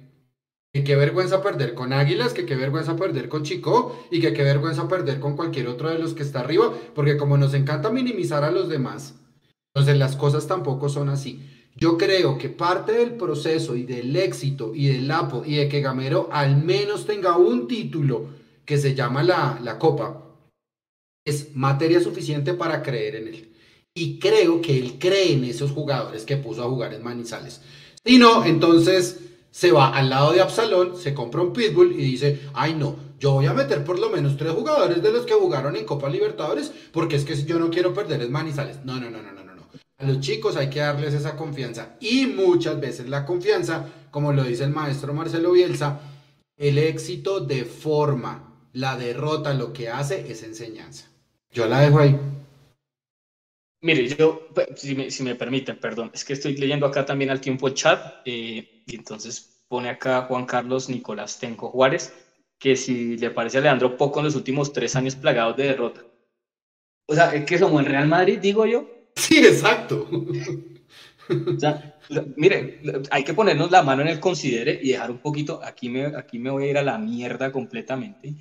[SPEAKER 1] que qué vergüenza perder con Águilas, que qué vergüenza perder con Chico y que qué vergüenza perder con cualquier otro de los que está arriba, porque como nos encanta minimizar a los demás, entonces las cosas tampoco son así. Yo creo que parte del proceso y del éxito y del APO y de que Gamero al menos tenga un título que se llama la, la Copa es materia suficiente para creer en él. Y creo que él cree en esos jugadores que puso a jugar en Manizales. Si no, entonces se va al lado de Absalón, se compra un Pitbull y dice, ay no, yo voy a meter por lo menos tres jugadores de los que jugaron en Copa Libertadores, porque es que yo no quiero perder es Manizales. No, no, no, no, no, no. A los chicos hay que darles esa confianza. Y muchas veces la confianza, como lo dice el maestro Marcelo Bielsa, el éxito de forma, la derrota lo que hace es enseñanza. Yo la dejo ahí.
[SPEAKER 5] Mire, yo, si me, si me, permiten, perdón, es que estoy leyendo acá también al tiempo el chat, eh, y entonces pone acá Juan Carlos Nicolás Tenco Juárez, que si le parece a Leandro poco en los últimos tres años plagados de derrota. O sea, es que somos el Real Madrid, digo yo.
[SPEAKER 1] Sí, exacto.
[SPEAKER 5] o sea, mire, hay que ponernos la mano en el considere y dejar un poquito, aquí me, aquí me voy a ir a la mierda completamente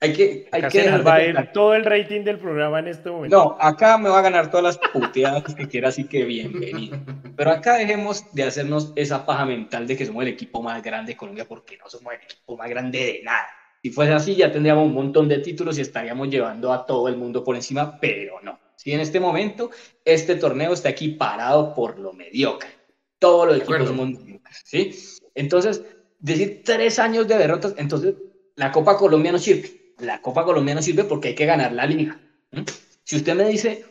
[SPEAKER 5] hay que, hay que
[SPEAKER 2] va a ir todo el rating del programa en este momento.
[SPEAKER 5] No, acá me va a ganar todas las puteadas que quiera, así que bienvenido. Pero acá dejemos de hacernos esa paja mental de que somos el equipo más grande de Colombia, porque no somos el equipo más grande de nada. Si fuese así, ya tendríamos un montón de títulos y estaríamos llevando a todo el mundo por encima, pero no. Si en este momento este torneo está aquí parado por lo mediocre. Todos los equipos somos mediocres, ¿sí? Entonces, decir tres años de derrotas, entonces la Copa Colombia no sirve la Copa Colombia no sirve porque hay que ganar la liga. Si usted me dice,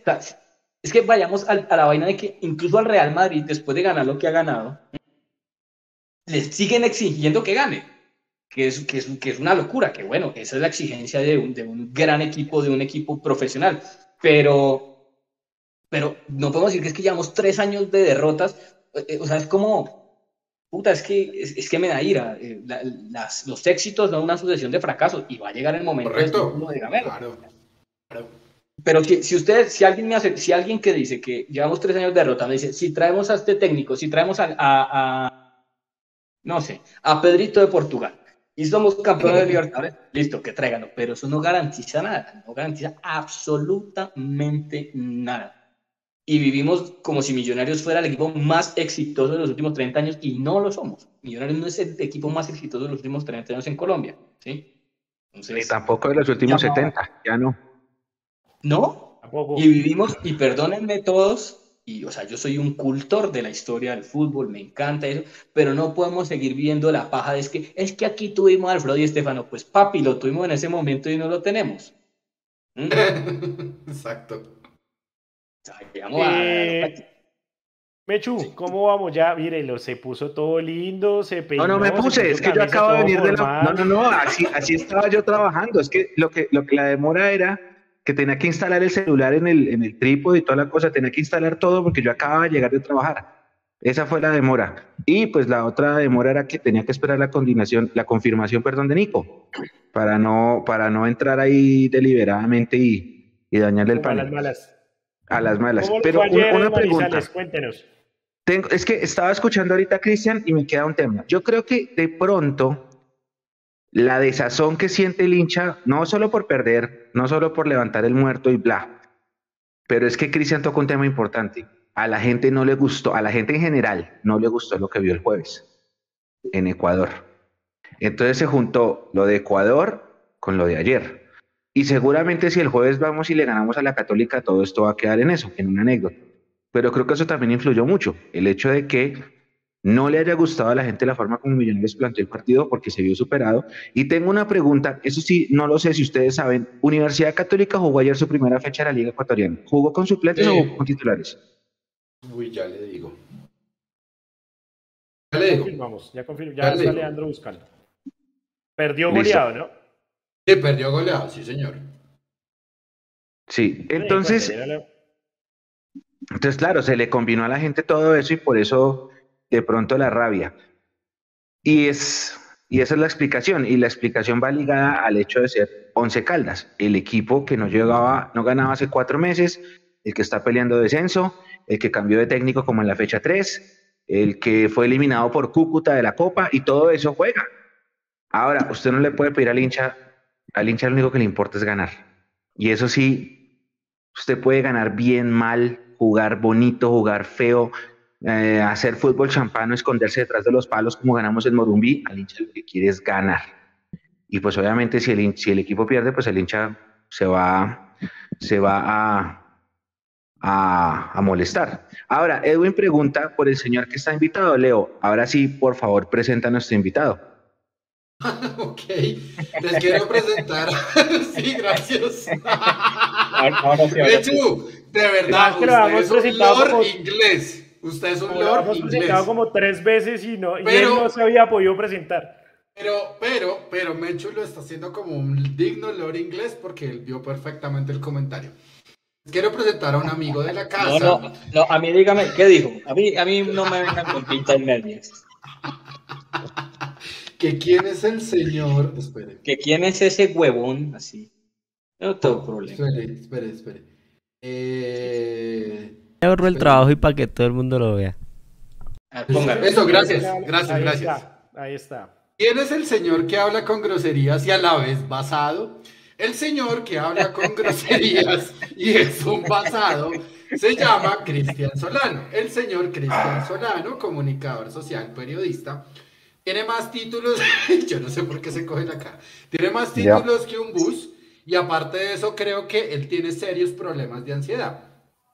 [SPEAKER 5] es que vayamos a, la vaina de que incluso al Real Madrid, después de ganar lo que ha ganado, le siguen exigiendo que gane, que es, que es, que es una locura, que bueno, esa es la exigencia de un, de un gran equipo, de un equipo profesional, pero, pero no podemos decir que es que llevamos tres años de derrotas, eh, eh, o sea, es como, puta, es que, es, que me da ira. Eh, las, los éxitos son una sucesión de fracasos y va a llegar el momento de Gamero. Pero si, si usted, si alguien me hace, si alguien que dice que llevamos tres años de derrota, me dice, si traemos a este técnico, si traemos a, a, no sé, a Pedrito de Portugal y somos campeones de Libertadores, listo, que tráiganlo. Pero eso no garantiza nada, no garantiza absolutamente nada y vivimos como si Millonarios fuera el equipo más exitoso de los últimos 30 años y no lo somos. Millonarios no es el equipo más exitoso de los últimos 30 años en Colombia, ¿sí?
[SPEAKER 4] Ni tampoco de los últimos 70, ya no.
[SPEAKER 5] ¿No? Y vivimos, y perdónenme todos, y o sea, yo soy un cultor de la historia del fútbol, me encanta eso, pero no podemos seguir viendo la paja de es que, es que aquí tuvimos a Alfredo y Estefano, pues papi, lo tuvimos en ese momento y no lo tenemos.
[SPEAKER 1] ¿Mm? Exacto.
[SPEAKER 2] Eh, Mechu, ¿cómo vamos ya? Mírelo, se puso todo lindo, se
[SPEAKER 4] peinó. No, no me puse, es que yo acabo de venir de la... No, no, no, así, así estaba yo trabajando. Es que lo, que lo que la demora era que tenía que instalar el celular en el, en el trípode y toda la cosa, tenía que instalar todo porque yo acababa de llegar de trabajar. Esa fue la demora. Y pues la otra demora era que tenía que esperar la coordinación, la confirmación, perdón, de Nico, para no, para no entrar ahí deliberadamente y, y dañarle el panel.
[SPEAKER 2] A las malas.
[SPEAKER 4] A las malas. Pero una, pregunta.
[SPEAKER 2] Cuéntenos.
[SPEAKER 4] Tengo, es que estaba escuchando ahorita a Cristian y me queda un tema. Yo creo que de pronto la desazón que siente el hincha, no solo por perder, no solo por levantar el muerto y bla, pero es que Cristian tocó un tema importante. A la gente no le gustó, a la gente en general no le gustó lo que vio el jueves en Ecuador. Entonces se juntó lo de Ecuador con lo de ayer. Y seguramente si el jueves vamos y le ganamos a la Católica, todo esto va a quedar en eso, en una anécdota. Pero creo que eso también influyó mucho, el hecho de que no le haya gustado a la gente la forma como Millonarios planteó el partido porque se vio superado. Y tengo una pregunta, eso sí, no lo sé si ustedes saben, Universidad Católica jugó ayer su primera fecha de la Liga Ecuatoriana. ¿Jugó con suplentes o con titulares?
[SPEAKER 1] Uy, ya le digo.
[SPEAKER 2] Ya le digo. Confirmamos, ya confirmo, ya, está Leandro buscando. Perdió goleado, ¿no?
[SPEAKER 1] Sí, perdió goleado, sí, señor.
[SPEAKER 4] Sí, entonces... Entonces, claro, se le combinó a la gente todo eso y por eso de pronto la rabia. Y, es, y esa es la explicación. Y la explicación va ligada al hecho de ser Once Caldas, el equipo que no llegaba, no ganaba hace cuatro meses, el que está peleando descenso, el que cambió de técnico como en la fecha 3, el que fue eliminado por Cúcuta de la Copa y todo eso juega. Ahora, usted no le puede pedir al hincha, al hincha lo único que le importa es ganar. Y eso sí, usted puede ganar bien, mal, jugar bonito, jugar feo, eh, hacer fútbol champano, esconderse detrás de los palos como ganamos en Morumbí, al hincha lo que quiere es ganar. Y pues obviamente si el, equipo pierde, pues el hincha se va, se va a, a, molestar. Ahora, Edwin pregunta por el señor que está invitado. Leo, ahora sí, por favor, presenta a nuestro invitado.
[SPEAKER 1] ok, les quiero presentar. sí, gracias. de hecho, de verdad, usted es un lord inglés. Usted es un lord inglés. presentado
[SPEAKER 2] como tres veces y, no, y él no se había podido presentar.
[SPEAKER 1] Pero, pero, pero Mechu lo está haciendo como un digno lord inglés porque él vio perfectamente el comentario. Quiero presentar a un amigo de la casa.
[SPEAKER 5] No, no, no a mí dígame, ¿qué dijo? A mí, a mí no me vengan con pinta y medias.
[SPEAKER 1] Que quién es el señor. Espere.
[SPEAKER 5] Que quién es ese huevón, así. No tengo problema.
[SPEAKER 1] Espere, espere, espere. Eh.
[SPEAKER 3] ahorro el trabajo y para que todo el mundo lo vea.
[SPEAKER 1] Ah, Eso, gracias, gracias,
[SPEAKER 2] ahí
[SPEAKER 1] gracias.
[SPEAKER 2] Está, ahí está.
[SPEAKER 1] ¿Quién es el señor que habla con groserías y a la vez basado? El señor que habla con groserías y es un basado se llama Cristian Solano. El señor Cristian Solano, comunicador social, periodista, tiene más títulos, yo no sé por qué se coge la cara, tiene más títulos que un bus y aparte de eso creo que él tiene serios problemas de ansiedad.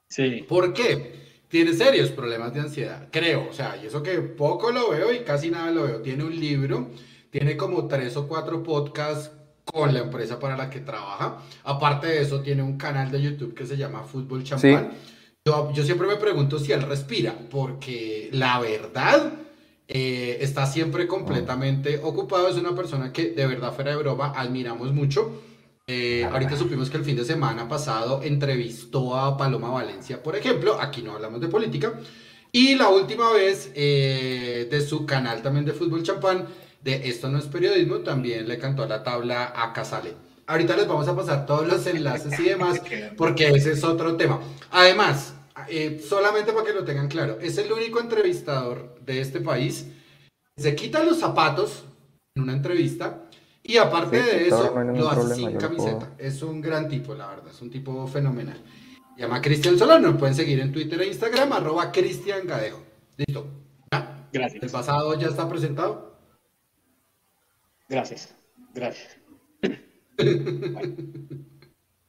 [SPEAKER 5] Sí.
[SPEAKER 1] ¿Por qué? Tiene serios problemas de ansiedad, creo, o sea, y eso que poco lo veo y casi nada lo veo. Tiene un libro, tiene como tres o cuatro podcasts con la empresa para la que trabaja. Aparte de eso, tiene un canal de YouTube que se llama Fútbol Champán. Yo, yo siempre me pregunto si él respira, porque la verdad eh, está siempre completamente ocupado. Es una persona que de verdad fuera de broma admiramos mucho. Eh, ahorita supimos que el fin de semana pasado entrevistó a Paloma Valencia, por ejemplo. Aquí no hablamos de política. Y la última vez eh, de su canal también de fútbol champán, de Esto no es periodismo, también le cantó a la tabla a Casale. Ahorita les vamos a pasar todos los enlaces y demás, porque ese es otro tema. Además, eh, solamente para que lo tengan claro, es el único entrevistador de este país se quita los zapatos en una entrevista y aparte de eso lo hace sin camiseta. Es un gran tipo, la verdad, es un tipo fenomenal. Llama Cristian Solano, lo pueden seguir en Twitter e Instagram, arroba Cristian Gadejo. Listo.
[SPEAKER 5] Gracias.
[SPEAKER 1] ¿El pasado ya está presentado?
[SPEAKER 5] Gracias, gracias.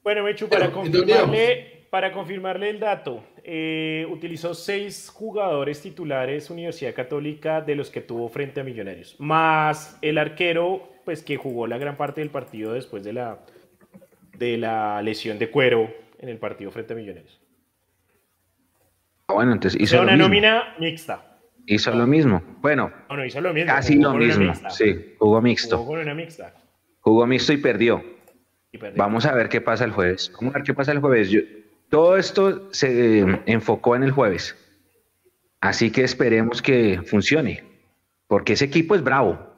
[SPEAKER 2] bueno, Mechu, para confirmarle, para confirmarle el dato, eh, utilizó seis jugadores titulares Universidad Católica de los que tuvo frente a Millonarios, más el arquero, pues que jugó la gran parte del partido después de la, de la lesión de cuero en el partido frente a Millonarios.
[SPEAKER 4] Ah, bueno, entonces hizo
[SPEAKER 2] una nómina mixta.
[SPEAKER 4] Hizo lo mismo. Bueno,
[SPEAKER 2] hizo lo mismo.
[SPEAKER 4] casi lo mismo. Sí, jugó mixto.
[SPEAKER 2] Jugó con una mixta.
[SPEAKER 4] Jugó mixto y perdió. y perdió. Vamos a ver qué pasa el jueves. Vamos a ver qué pasa el jueves. Yo, todo esto se enfocó en el jueves. Así que esperemos que funcione, porque ese equipo es bravo.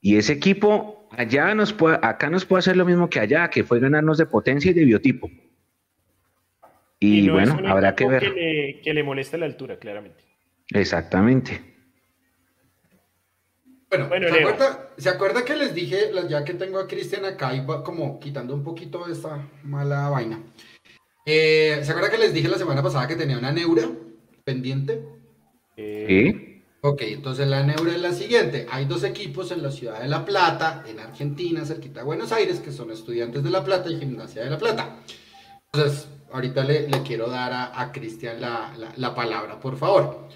[SPEAKER 4] Y ese equipo allá nos puede, acá nos puede hacer lo mismo que allá, que fue ganarnos de potencia y de biotipo. Y, bueno, habrá que ver.
[SPEAKER 2] Que le, que le molesta la altura, claramente.
[SPEAKER 4] Exactamente.
[SPEAKER 1] Bueno, ¿se, acuerda, que les dije, ya que tengo a Cristian acá y va como quitando un poquito de esta mala vaina? Eh, ¿Se acuerda que les dije la semana pasada que tenía una neura pendiente?
[SPEAKER 4] Sí.
[SPEAKER 1] Ok, entonces la neura es la siguiente. Hay dos equipos en la ciudad de La Plata, en Argentina, cerquita de Buenos Aires, que son estudiantes de La Plata y Gimnasia de La Plata. Entonces, ahorita le, quiero dar a, Cristian la, la palabra, por favor.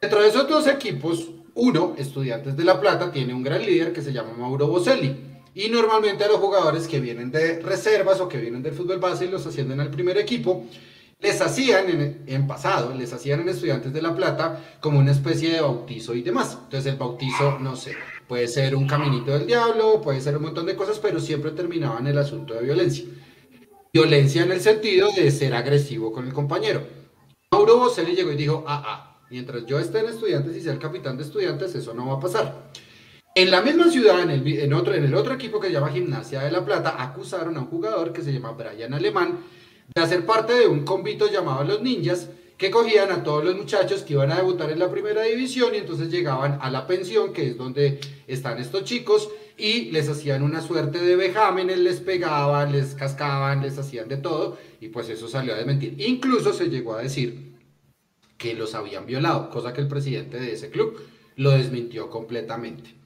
[SPEAKER 1] Dentro de esos dos equipos, uno, Estudiantes de La Plata, tiene un gran líder que se llama Mauro Boselli. Y normalmente a los jugadores que vienen de reservas o que vienen del fútbol base y los ascienden al primer equipo, les hacían en, pasado, les hacían en Estudiantes de La Plata como una especie de bautizo y demás. Entonces el bautizo, no sé, puede ser un caminito del diablo, puede ser un montón de cosas, pero siempre terminaba en el asunto de violencia. Violencia en el sentido de ser agresivo con el compañero. Mauro Boselli llegó y dijo, ah, ah, mientras yo esté en Estudiantes y sea el capitán de Estudiantes, eso no va a pasar. En la misma ciudad, en el, otro, otro equipo que se llama Gimnasia de La Plata, acusaron a un jugador que se llama Brian Alemán de hacer parte de un convito llamado Los Ninjas, que cogían a todos los muchachos que iban a debutar en la primera división y entonces llegaban a la pensión, que es donde están estos chicos, y les hacían una suerte de vejámenes, les pegaban, les cascaban, les hacían de todo, y pues eso salió a desmentir. Incluso se llegó a decir que los habían violado, cosa que el presidente de ese club lo desmintió completamente.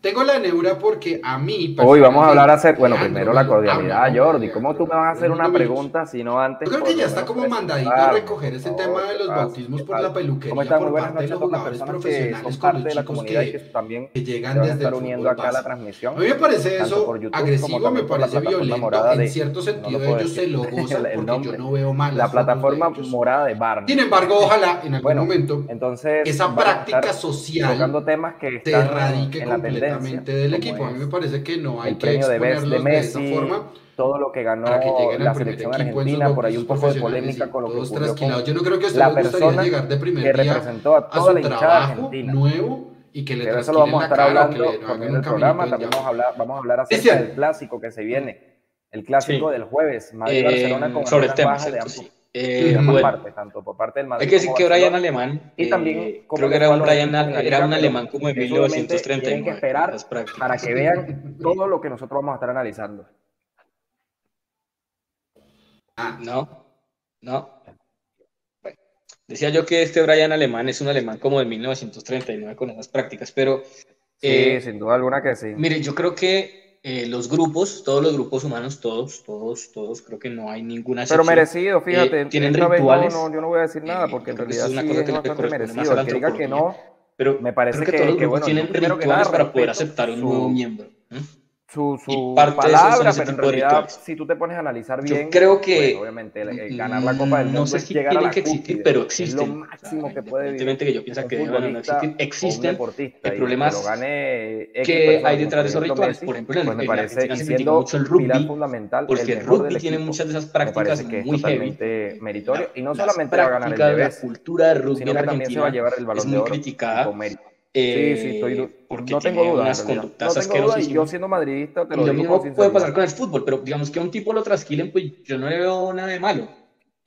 [SPEAKER 1] Tengo la neura porque a mí.
[SPEAKER 6] Hoy vamos a hablar a hacer. Bueno, primero la cordialidad, Jordi. ¿Cómo tú me vas a hacer una pregunta si no antes?
[SPEAKER 1] Yo creo que ya está como mandadito a recoger ese tema de los bautismos por la peluquería
[SPEAKER 6] ¿Cómo está? Muy buenas noches a los jugadores profesionales que parte de la comunidad y que también
[SPEAKER 1] que llegan desde
[SPEAKER 6] estar uniendo acá a la transmisión.
[SPEAKER 1] A mí me parece eso agresivo, me parece violento. En cierto sentido, ellos se lo gozan porque yo no veo mal.
[SPEAKER 6] La plataforma morada de Barney.
[SPEAKER 1] Sin embargo, ojalá en algún momento esa práctica social
[SPEAKER 6] te
[SPEAKER 1] erradique completamente del equipo a mí me parece que no hay que exponerlos de, Messi, de esa forma.
[SPEAKER 6] Todo lo que ganó que la selección argentina, por ahí un poco de polémica con lo que ocurrió con
[SPEAKER 1] Yo no creo que usted la persona llegar de primer que representó a toda la hinchada argentina. nuevo y que le
[SPEAKER 6] Pero eso lo vamos a estar hablando en el programa. También vamos a hablar, vamos a hablar acerca del clásico que se viene. El clásico del jueves, Madrid-Barcelona
[SPEAKER 5] eh, con sobre el tema, de ambos,
[SPEAKER 6] eh, tanto por parte del Madrid.
[SPEAKER 5] Hay que decir que Brian Alemán, y también eh, creo que era un, Brian, era un alemán como en 1930.
[SPEAKER 6] Tienen que esperar para que vean todo lo que nosotros vamos a estar analizando.
[SPEAKER 5] Ah, no, no. decía yo que este Brian Alemán es un alemán como de 1939 con esas prácticas, pero...
[SPEAKER 6] Sí, eh, sin duda alguna que sí.
[SPEAKER 5] Mire, yo creo que eh, los grupos, todos los grupos humanos, todos, todos, todos, creo que no hay ninguna
[SPEAKER 6] excepción. Pero merecido, fíjate. Eh, tienen rituales. No, yo no voy a decir nada porque en realidad es una cosa sí es que merecido. El que diga que no,
[SPEAKER 5] pero me parece que, que, todos los grupos tienen rituales para poder aceptar un nuevo miembro
[SPEAKER 6] su, su palabra, pero en realidad, si tú te pones a analizar bien,
[SPEAKER 5] yo creo que
[SPEAKER 6] pues, obviamente ganar la Copa del Mundo
[SPEAKER 5] no sé si llegar a la que existir, pero existen.
[SPEAKER 6] Es lo máximo que puede
[SPEAKER 5] Evidentemente que yo pienso que no, no existen, existen. El problema es
[SPEAKER 6] gane
[SPEAKER 5] que hay detrás de esos rituales. Por ejemplo,
[SPEAKER 6] pues me parece, y siendo mucho el rugby, fundamental,
[SPEAKER 5] porque el, rugby tiene muchas de esas prácticas muy heavy.
[SPEAKER 6] meritorio y no solamente va a ganar el
[SPEAKER 5] la cultura de rugby
[SPEAKER 6] sino que también se va
[SPEAKER 5] criticada
[SPEAKER 6] sí, sí, estoy, eh, porque no tengo dudas. No tengo dudas y yo siendo madridista te lo,
[SPEAKER 5] lo mismo puede pasar con el fútbol, pero digamos que a un tipo lo trasquilen, pues yo no le veo nada de malo.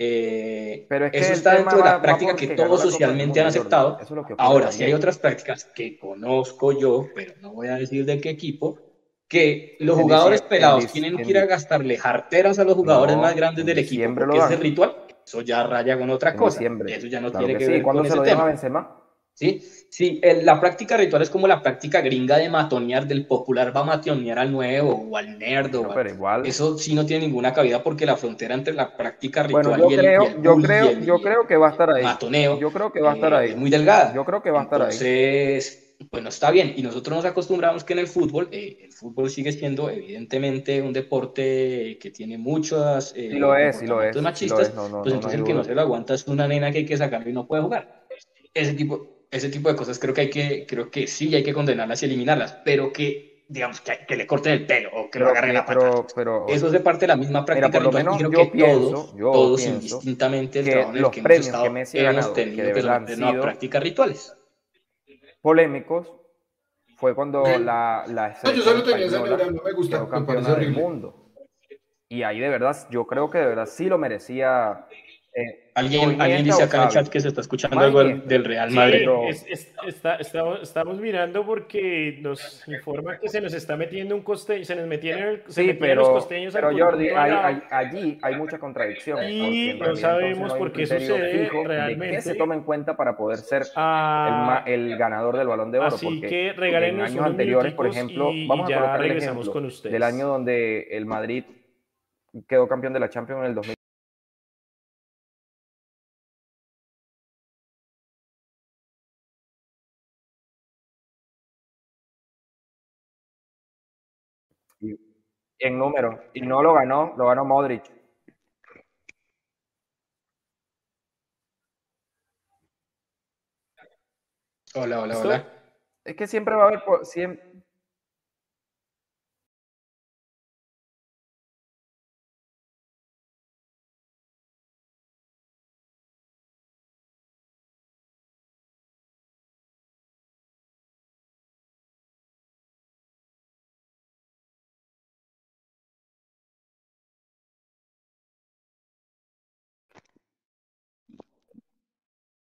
[SPEAKER 5] Eh, pero es que eso está dentro de la práctica que todos socialmente han aceptado. Ahora, si hay otras prácticas que conozco yo, pero no voy a decir de qué equipo, que los jugadores pelados tienen que ir a gastarle jarteras a los jugadores más grandes del equipo, porque es el ritual, eso ya raya con otra cosa. Eso ya no tiene que, ver con ese tema. Benzema? ¿Sí? Sí, la práctica ritual es como la práctica gringa de matonear, del popular va a matonear al nuevo o al nerd.
[SPEAKER 6] pero igual.
[SPEAKER 5] Eso sí no tiene ninguna cabida porque la frontera entre la práctica ritual
[SPEAKER 6] yo y, el, creo, yo creo, yo creo que va a estar ahí.
[SPEAKER 5] Matoneo.
[SPEAKER 6] Yo creo que va a estar ahí.
[SPEAKER 5] Es muy delgada.
[SPEAKER 6] Yo creo que va a estar
[SPEAKER 5] Entonces,
[SPEAKER 6] ahí.
[SPEAKER 5] Entonces, bueno, está bien. Y nosotros nos acostumbramos que en el fútbol, eh, el fútbol sigue siendo evidentemente un deporte que tiene muchas
[SPEAKER 6] eh, sí lo es, sí lo es,
[SPEAKER 5] machistas. pues entonces el que no se lo aguanta es una nena que hay que sacarlo y no puede jugar. Ese tipo ese tipo de cosas creo que hay que, creo que sí hay que condenarlas y eliminarlas, pero que digamos, que, le corten el pelo o que lo agarren la pata. Eso es de parte de la misma práctica.
[SPEAKER 6] Mira, por lo menos yo, pienso, yo
[SPEAKER 5] todos indistintamente el trabajo en el que hemos estado, que Messi hemos tenido que, que no practicar rituales.
[SPEAKER 6] Polémicos, fue cuando la, la
[SPEAKER 1] no, yo solo tenía esa no me gusta,
[SPEAKER 6] campeona del mundo. Y ahí de verdad, yo creo que de verdad sí lo merecía
[SPEAKER 5] eh, alguien, alguien dice acá en el chat que se está escuchando algo del, Real Madrid.
[SPEAKER 2] estamos, mirando porque nos informa que se nos está metiendo un costeño, se nos metieron,
[SPEAKER 6] sí, pero, los costeños pero Jordi, hay, allí hay mucha contradicción.
[SPEAKER 2] Y no sabemos por qué sucede realmente.
[SPEAKER 6] ¿Qué se toma en cuenta para poder ser ah, el, ganador del Balón de Oro?
[SPEAKER 2] Así porque que regalen
[SPEAKER 6] en años anteriores, por ejemplo, vamos a colocar el ejemplo con ustedes. del año donde el Madrid quedó campeón de la Champions en el 2000 en número. Y no lo ganó, lo ganó Modric.
[SPEAKER 5] Hola, hola, hola.
[SPEAKER 6] Es que siempre va a haber, siempre,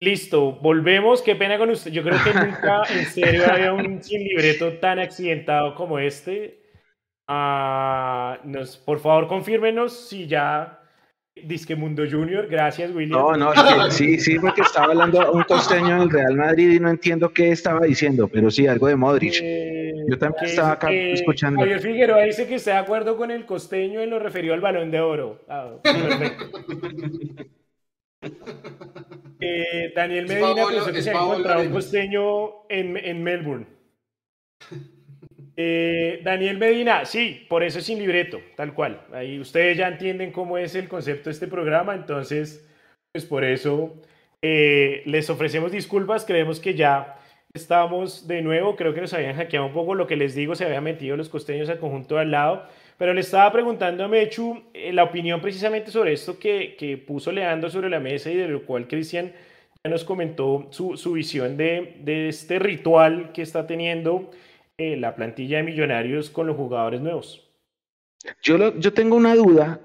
[SPEAKER 2] Listo, volvemos. Qué pena con usted. Yo creo que nunca en serio había un sin libreto tan accidentado como este. Ah, nos, por favor, confírmenos si ya Disque Mundo Junior. Gracias, William.
[SPEAKER 4] No, no, sí, sí, porque estaba hablando un costeño del Real Madrid y no entiendo qué estaba diciendo, pero sí, algo de Modric. Eh, Yo también estaba acá escuchando.
[SPEAKER 2] Javier Figueroa dice que está de acuerdo con el costeño y lo refirió al balón de oro. Ah, perfecto. Eh, Daniel Medina pensó que se había encontrado un costeño en, en Melbourne. Eh, Daniel Medina, sí, por eso es sin libreto, tal cual. Ahí ustedes ya entienden cómo es el concepto de este programa, entonces, pues por eso eh, les ofrecemos disculpas. Creemos que ya estamos de nuevo, creo que nos habían hackeado un poco lo que les digo, se habían metido los costeños al conjunto de al lado. Pero le estaba preguntando a Mechu eh, la opinión precisamente sobre esto que, que, puso Leandro sobre la mesa y de lo cual Cristian ya nos comentó su, su visión de, de, este ritual que está teniendo eh, la plantilla de millonarios con los jugadores nuevos.
[SPEAKER 4] Yo, yo tengo una duda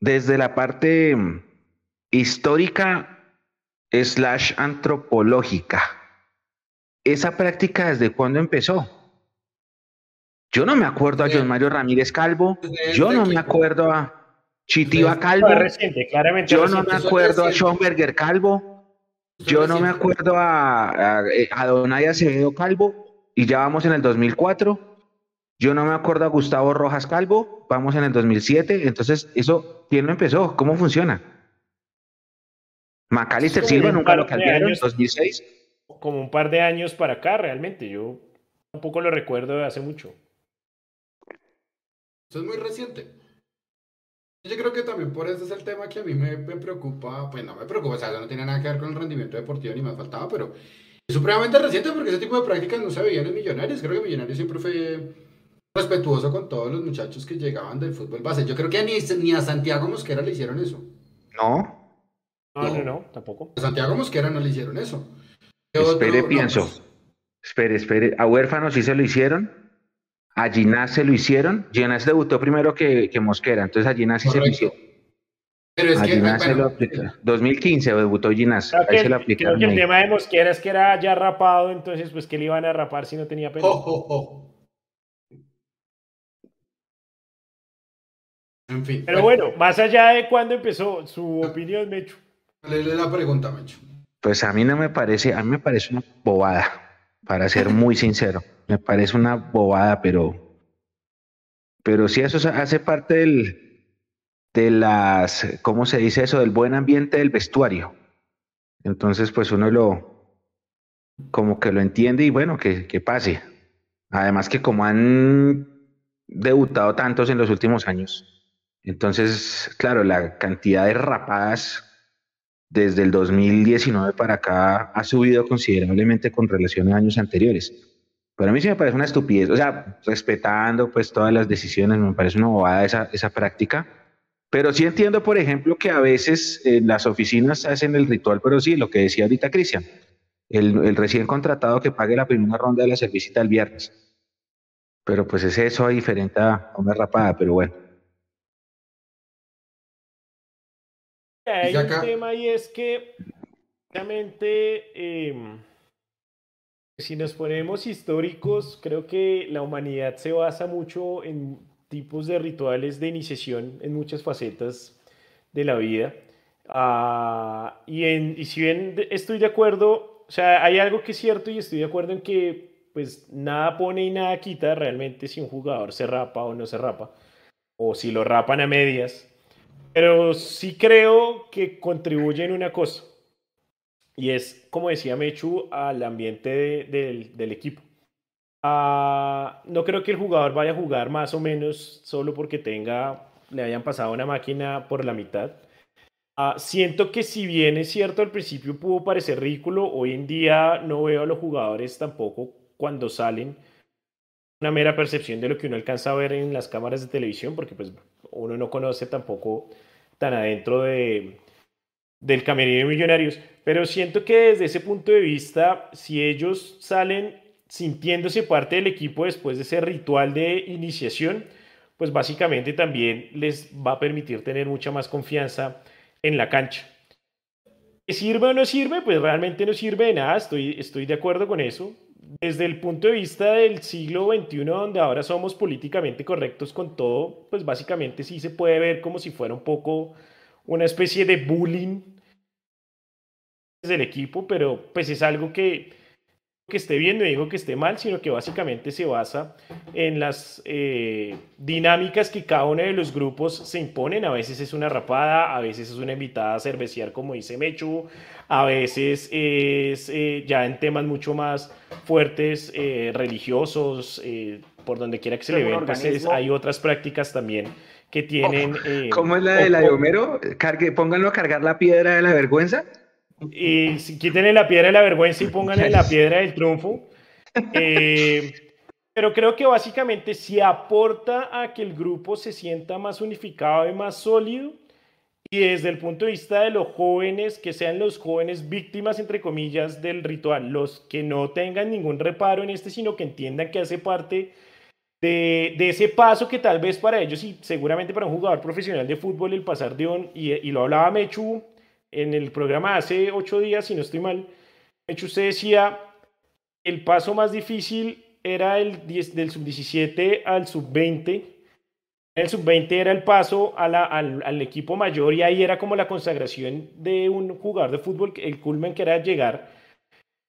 [SPEAKER 4] desde la parte mm, histórica slash antropológica. ¿Esa práctica desde cuándo empezó? Yo no me acuerdo a John Mario Ramírez Calvo, yo no me acuerdo a Chitiva Calvo, yo no me acuerdo a Schomberger Calvo, yo no me acuerdo a, a, Donay Acevedo Calvo, y ya vamos en el 2004. Yo no me acuerdo a Gustavo Rojas Calvo, vamos en el 2007. Entonces, ¿eso quién lo empezó? ¿Cómo funciona? Macalister Silva nunca lo cambiaron en 2006.
[SPEAKER 2] Como un par de años para acá, realmente. Yo tampoco lo recuerdo de hace mucho.
[SPEAKER 1] Eso es muy reciente. Yo creo que también por eso es el tema que a mí me, preocupa, pues no me preocupa, o sea, eso no tiene nada que ver con el rendimiento deportivo ni más faltaba, pero es supremamente reciente porque ese tipo de prácticas no se veían en Millonarios. Creo que Millonarios siempre fue respetuoso con todos los muchachos que llegaban del fútbol base. Yo creo que ni, ni a Santiago Mosquera le hicieron eso.
[SPEAKER 4] No.
[SPEAKER 2] No, no, no, tampoco.
[SPEAKER 1] A Santiago Mosquera no le hicieron eso.
[SPEAKER 4] Espere, pienso. Pues espere, espere. ¿A Huérfano sí se lo hicieron? A Ginás se lo hicieron. Ginás debutó primero que, que Mosquera, entonces a Ginás sí se lo hicieron. Pero es a que, se lo 2015 debutó Ginás.
[SPEAKER 2] Ahí se lo aplicaron. Creo que el tema de Mosquera es que era ya rapado, entonces pues que le iban a rapar si no tenía pelo.
[SPEAKER 1] En fin.
[SPEAKER 2] Pero bueno, más allá de cuándo empezó, su opinión, Mecho.
[SPEAKER 1] Le la pregunta, Mecho.
[SPEAKER 4] Pues a mí no me parece, a mí me parece una bobada, para ser muy sincero me parece una bobada, pero, pero sí eso hace parte del, de las, ¿cómo se dice eso? Del buen ambiente del vestuario. Entonces, pues uno lo, como que lo entiende y bueno, que, que pase. Además que como han debutado tantos en los últimos años, entonces, claro, la cantidad de rapadas desde el 2019 para acá ha subido considerablemente con relación a años anteriores Pero a mí sí me parece una estupidez, o sea, respetando pues todas las decisiones, me parece una bobada esa, esa práctica. Pero sí entiendo, por ejemplo, que a veces en las oficinas hacen el ritual, pero sí, lo que decía ahorita Cristian, el, el, recién contratado que pague la primera ronda de la servicita el viernes. Pero pues es eso diferente a una rapada, pero bueno.
[SPEAKER 2] Hay un tema y es que, obviamente, eh, si nos ponemos históricos, creo que la humanidad se basa mucho en tipos de rituales de iniciación en muchas facetas de la vida. Ah, y, en, y si bien estoy de acuerdo, o sea, hay algo que es cierto y estoy de acuerdo en que pues nada pone y nada quita realmente si un jugador se rapa o no se rapa, o si lo rapan a medias. Pero sí creo que contribuye en una cosa, y es, como decía Mechu, al ambiente del, equipo. Ah, no creo que el jugador vaya a jugar más o menos solo porque tenga, le hayan pasado una máquina por la mitad. Ah, siento que si bien es cierto al principio pudo parecer ridículo, hoy en día no veo a los jugadores tampoco cuando salen una mera percepción de lo que uno alcanza a ver en las cámaras de televisión, porque pues uno no conoce tampoco tan adentro de, del camerino de Millonarios, pero siento que desde ese punto de vista, si ellos salen sintiéndose parte del equipo después de ese ritual de iniciación, pues básicamente también les va a permitir tener mucha más confianza en la cancha. ¿Que sirve o no sirve? Pues realmente no sirve de nada, estoy, estoy de acuerdo con eso. Desde el punto de vista del siglo XXI, donde ahora somos políticamente correctos con todo, pues básicamente sí se puede ver como si fuera un poco una especie de bullying del equipo, pero pues es algo que, que esté bien, no digo que esté mal, sino que básicamente se basa en las eh, dinámicas que cada uno de los grupos se imponen. A veces es una rapada, a veces es una invitada a cerveciar, como dice Mechu, a veces es eh, ya en temas mucho más fuertes, eh, religiosos, por donde quiera que se le vean, pues hay otras prácticas también que tienen...
[SPEAKER 4] Eh, ¿Cómo es la de la de Homero? Cargue, pónganlo a cargar la piedra de la vergüenza.
[SPEAKER 2] Y quítenle la piedra de la vergüenza y pónganle la piedra del triunfo. Eh, pero creo que básicamente si aporta a que el grupo se sienta más unificado y más sólido. Y desde el punto de vista de los jóvenes, que sean los jóvenes víctimas, entre comillas, del ritual, los que no tengan ningún reparo en este, sino que entiendan que hace parte de, ese paso que tal vez para ellos y seguramente para un jugador profesional de fútbol el pasar de un, y, lo hablaba Mechu en el programa hace ocho días, si no estoy mal, Mechu usted decía, el paso más difícil era el del sub-17 al sub-20, el sub-20 era el paso al, al, equipo mayor y ahí era como la consagración de un jugador de fútbol, el culmen que era llegar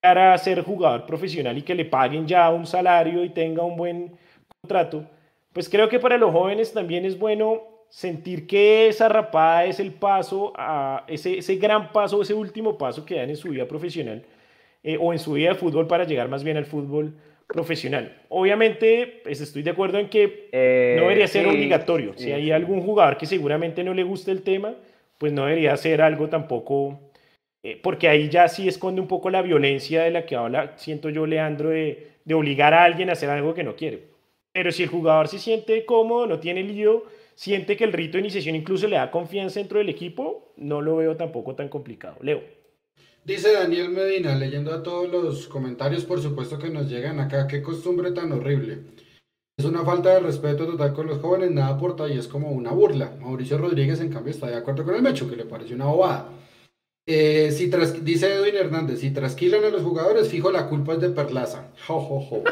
[SPEAKER 2] a ser jugador profesional y que le paguen ya un salario y tenga un buen contrato, pues creo que para los jóvenes también es bueno sentir que esa rapada es el paso, a ese, ese gran paso, ese último paso que dan en su vida profesional eh, o en su vida de fútbol para llegar más bien al fútbol profesional. Obviamente, pues estoy de acuerdo en que eh, no debería ser obligatorio. si hay algún jugador que seguramente no le guste el tema, pues no debería ser algo tampoco, eh, porque ahí ya sí esconde un poco la violencia de la que habla, siento yo, Leandro, de, de obligar a alguien a hacer algo que no quiere. Pero si el jugador se siente cómodo, no tiene lío, siente que el rito de iniciación incluso le da confianza dentro del equipo, no lo veo tampoco tan complicado. Leo.
[SPEAKER 1] Dice Daniel Medina, leyendo a todos los comentarios, por supuesto que nos llegan acá, qué costumbre tan horrible. Es una falta de respeto total con los jóvenes, nada aporta y es como una burla. Mauricio Rodríguez, en cambio, está de acuerdo con el Mecho, que le parece una bobada. Eh, si dice Edwin Hernández, si trasquilan a los jugadores, fijo la culpa es de Perlaza. Jo,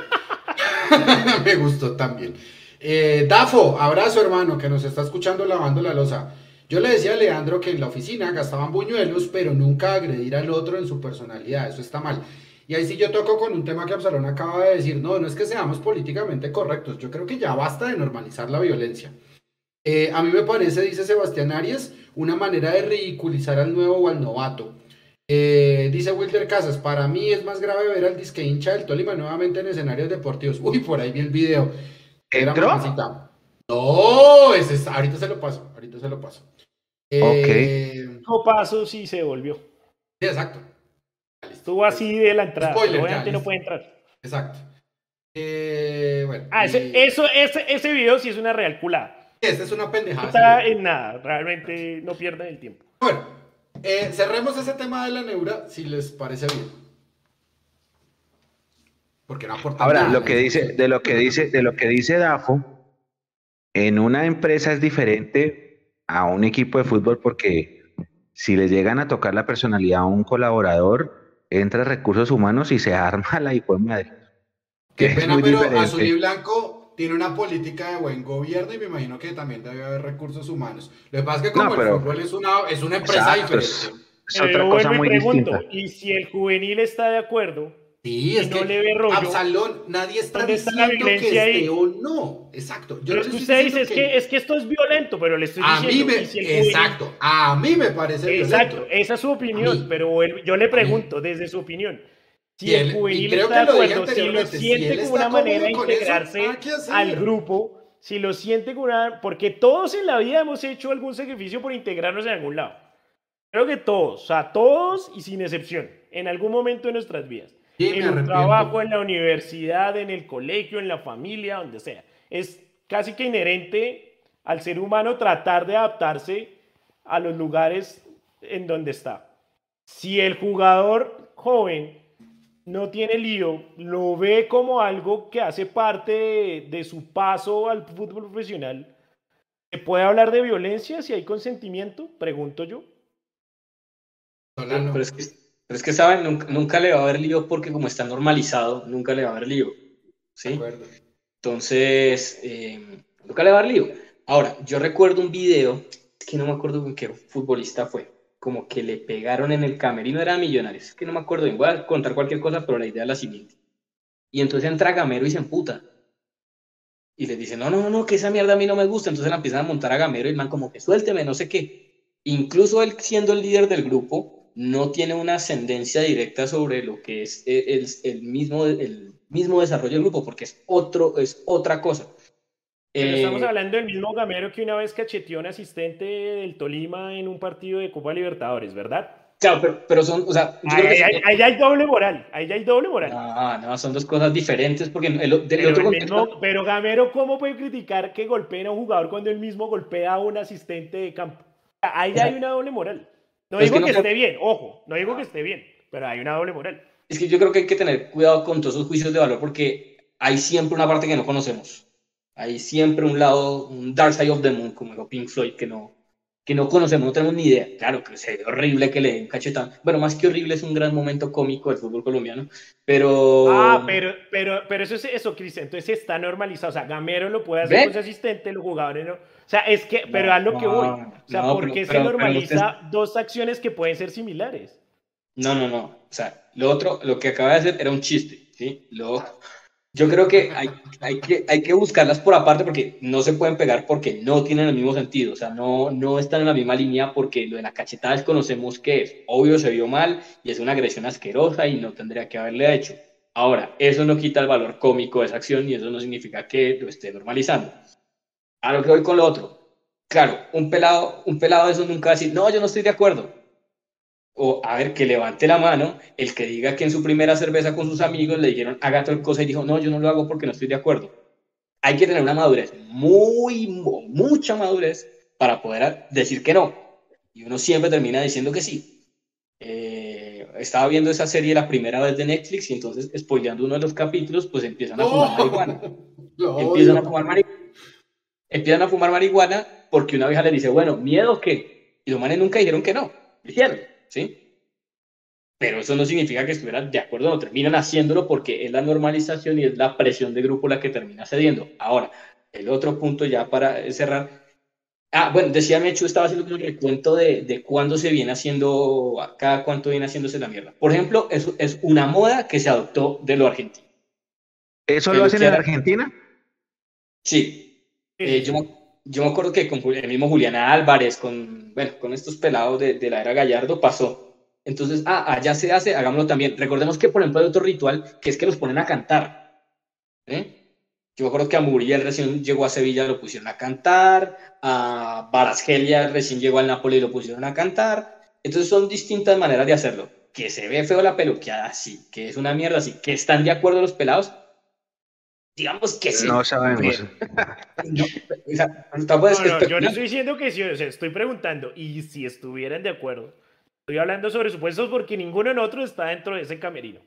[SPEAKER 1] Me gustó también. Eh, Dafo, abrazo hermano, que nos está escuchando lavando la losa. Yo le decía a Leandro que en la oficina gastaban buñuelos, pero nunca agredir al otro en su personalidad, eso está mal. Y ahí sí yo toco con un tema que Absalón acaba de decir, no, no es que seamos políticamente correctos, yo creo que ya basta de normalizar la violencia. Eh, a mí me parece, dice Sebastián Arias, una manera de ridiculizar al nuevo o al novato. Eh, dice Wilder Casas, para mí es más grave ver al disque hincha del Tolima nuevamente en escenarios deportivos. Uy, por ahí vi el video. Era No, ese es, ahorita se lo paso, ahorita se lo paso.
[SPEAKER 2] Eh, ok. paso sí se volvió.
[SPEAKER 1] Sí, exacto.
[SPEAKER 2] Estuvo así de la entrada. Spoiler, obviamente no puede entrar.
[SPEAKER 1] Exacto. Eh, bueno,
[SPEAKER 2] ah, ese, eso, ese, ese video sí es una real culada.
[SPEAKER 1] Esa es una pendejada.
[SPEAKER 2] No está en nada, realmente no pierden el tiempo.
[SPEAKER 1] Bueno, eh, cerremos ese tema de la neura, si les parece bien.
[SPEAKER 4] Porque no aporta Ahora, lo que dice, de lo que dice, de lo que dice Dafo, en una empresa es diferente a un equipo de fútbol porque si le llegan a tocar la personalidad a un colaborador, entra recursos humanos y se arma la hijo de madre.
[SPEAKER 1] Qué pena, pero Azul y Blanco tiene una política de buen gobierno y me imagino que también debe haber recursos humanos. Lo que pasa es que como el fútbol es una, es una empresa diferente.
[SPEAKER 2] Es, otra cosa muy distinta. Y si el juvenil está de acuerdo,
[SPEAKER 1] Sí, es que le ve rollo. Absalón, nadie está diciendo que esté o no. Exacto.
[SPEAKER 2] Yo pero es que usted dice, es que, es que esto es violento, pero le estoy a diciendo...
[SPEAKER 1] Mí me, exacto, a mí me parece
[SPEAKER 2] violento. Exacto, esa es su opinión, pero yo le pregunto desde su opinión. Si el, juvenil está de acuerdo, si lo siente como una manera de integrarse al grupo, si lo siente como una... Porque todos en la vida hemos hecho algún sacrificio por integrarnos en algún lado. Creo que todos, o sea, todos y sin excepción, en algún momento de nuestras vidas en el trabajo, en la universidad, en el colegio, en la familia, donde sea. Es casi que inherente al ser humano tratar de adaptarse a los lugares en donde está. Si el jugador joven no tiene lío, lo ve como algo que hace parte de, su paso al fútbol profesional, ¿se puede hablar de violencia si hay consentimiento? Pregunto yo.
[SPEAKER 5] pero es que pero es que, ¿saben? Nunca, le va a haber lío porque como está normalizado, nunca le va a haber lío. ¿Sí? Entonces, eh, nunca le va a haber lío. Ahora, yo recuerdo un video, es que no me acuerdo con qué futbolista fue, como que le pegaron en el camerino, era Millonarios, es que no me acuerdo bien, voy a contar cualquier cosa, pero la idea es la siguiente. Y entonces entra Gamero y se emputa. Y le dice, no, no, no, que esa mierda a mí no me gusta. Entonces la empiezan a montar a Gamero y el man como que suélteme, no sé qué. Incluso él siendo el líder del grupo, no tiene una ascendencia directa sobre lo que es el, el, mismo, el mismo desarrollo del grupo, porque es, otro, es otra cosa.
[SPEAKER 2] estamos eh, hablando del mismo Gamero que una vez cacheteó a un asistente del Tolima en un partido de Copa Libertadores, ¿verdad?
[SPEAKER 5] Claro, pero, son, o sea,
[SPEAKER 2] ahí, hay doble moral, ahí hay doble moral.
[SPEAKER 5] No, no, son dos cosas diferentes porque
[SPEAKER 2] el, pero, otro pero Gamero, ¿cómo puede criticar que golpeen a un jugador cuando él mismo golpea a un asistente de campo? Ahí hay una doble moral. No digo que, esté bien, ojo, no digo que esté bien, pero hay una doble moral.
[SPEAKER 5] Es que yo creo que hay que tener cuidado con todos esos juicios de valor porque hay siempre una parte que no conocemos. Hay siempre un lado, un dark side of the moon, como dijo Pink Floyd, que no, que no conocemos, no tenemos ni idea. Claro que sería horrible que le den cachetón. Bueno, más que horrible, es un gran momento cómico del fútbol colombiano. Pero.
[SPEAKER 2] Ah, pero, pero, pero eso es eso, Cristian. Entonces está normalizado. O sea, Gamero lo puede hacer con su asistente, los jugadores no. O sea, es que, pero a lo que voy. O sea, ¿por qué se normaliza dos acciones que pueden ser similares?
[SPEAKER 5] No, no, no. O sea, lo otro, lo que acaba de hacer era un chiste, ¿sí? Lo, yo creo que hay, hay que hay que buscarlas por aparte porque no se pueden pegar porque no tienen el mismo sentido. O sea, no, no están en la misma línea porque lo de la cachetada conocemos que es. Obvio, se vio mal y es una agresión asquerosa y no tendría que haberle hecho. Ahora, eso no quita el valor cómico de esa acción y eso no significa que lo esté normalizando. A lo que voy con lo otro. Claro, un pelado, un pelado eso nunca va a decir, no, yo no estoy de acuerdo. O a ver, que levante la mano el que diga que en su primera cerveza con sus amigos le dijeron haga tal cosa y dijo, no, yo no lo hago porque no estoy de acuerdo. Hay que tener una madurez, muy, mucha madurez para poder decir que no. Y uno siempre termina diciendo que sí. Eh, estaba viendo esa serie la primera vez de Netflix y entonces, spoileando uno de los capítulos, pues empiezan a fumar marihuana. empiezan a fumar marihuana empiezan a fumar marihuana porque una vieja le dice, bueno, ¿miedo qué? Y los manes nunca dijeron que no, dijeron, ¿sí? Pero eso no significa que estuvieran de acuerdo, no terminan haciéndolo porque es la normalización y es la presión de grupo la que termina cediendo. Ahora, el otro punto ya para cerrar. Ah, bueno, decía Mechu, estaba haciendo un recuento de, de cuándo se viene haciendo, cada cuánto viene haciéndose la mierda. Por ejemplo, eso es una moda que se adoptó de lo argentino.
[SPEAKER 4] ¿Eso lo hacen en Argentina?
[SPEAKER 5] Sí, eh, yo, yo, me acuerdo que con el mismo Juliana Álvarez, con, bueno, con estos pelados de, de, la era Gallardo pasó. Entonces, ah, allá se hace, hagámoslo también. Recordemos que, por ejemplo, hay otro ritual que es que los ponen a cantar. ¿eh? Yo me acuerdo que a Muriel recién llegó a Sevilla, lo pusieron a cantar. A Barasgelia recién llegó al Napoli y lo pusieron a cantar. Entonces, son distintas maneras de hacerlo. Que se ve feo la peluqueada, sí. Que es una mierda, sí. Que están de acuerdo los pelados, Digamos que sí.
[SPEAKER 4] No sabemos.
[SPEAKER 2] no, no, yo no estoy diciendo que sí, o sea, estoy preguntando, y si estuvieran de acuerdo. Estoy hablando sobre supuestos porque ninguno de nosotros está dentro de ese camerino.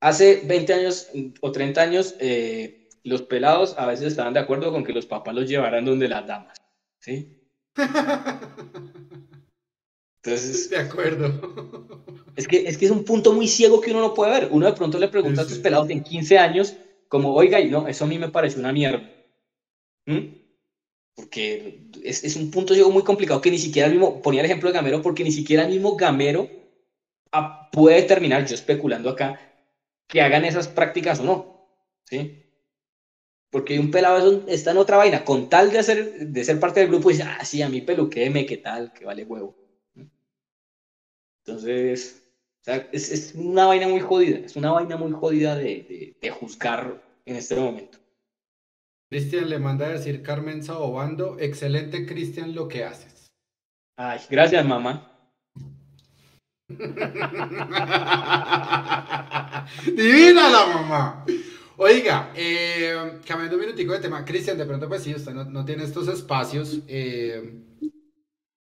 [SPEAKER 5] Hace 20 años o 30 años, eh, los pelados a veces estaban de acuerdo con que los papás los llevaran donde las damas. ¿Sí?
[SPEAKER 1] Entonces, de acuerdo.
[SPEAKER 5] Es que, es que es un punto muy ciego que uno no puede ver. Uno de pronto le pregunta a sus pelados en 15 años, como, oiga, y no, eso a mí me parece una mierda. ¿Mm? Porque es, es, un punto ciego muy complicado que ni siquiera el mismo, ponía el ejemplo de Gamero, porque ni siquiera el mismo Gamero ah, puede determinar, yo especulando acá, que hagan esas prácticas o no. ¿Sí? Porque un pelado está en otra vaina, con tal de, hacer, de ser parte del grupo, dice, ah, sí, a mí peluqueme, qué tal, que vale huevo. Entonces, es, es, una vaina muy jodida, es una vaina muy jodida de, de, juzgar en este momento.
[SPEAKER 1] Cristian le manda a decir Carmen Saobando, excelente Cristian lo que haces.
[SPEAKER 5] Ay, gracias mamá.
[SPEAKER 1] Divina la mamá. Oiga, eh, cambiando un minutico de tema, Cristian, de pronto pues sí, usted no, no tiene estos espacios. Eh,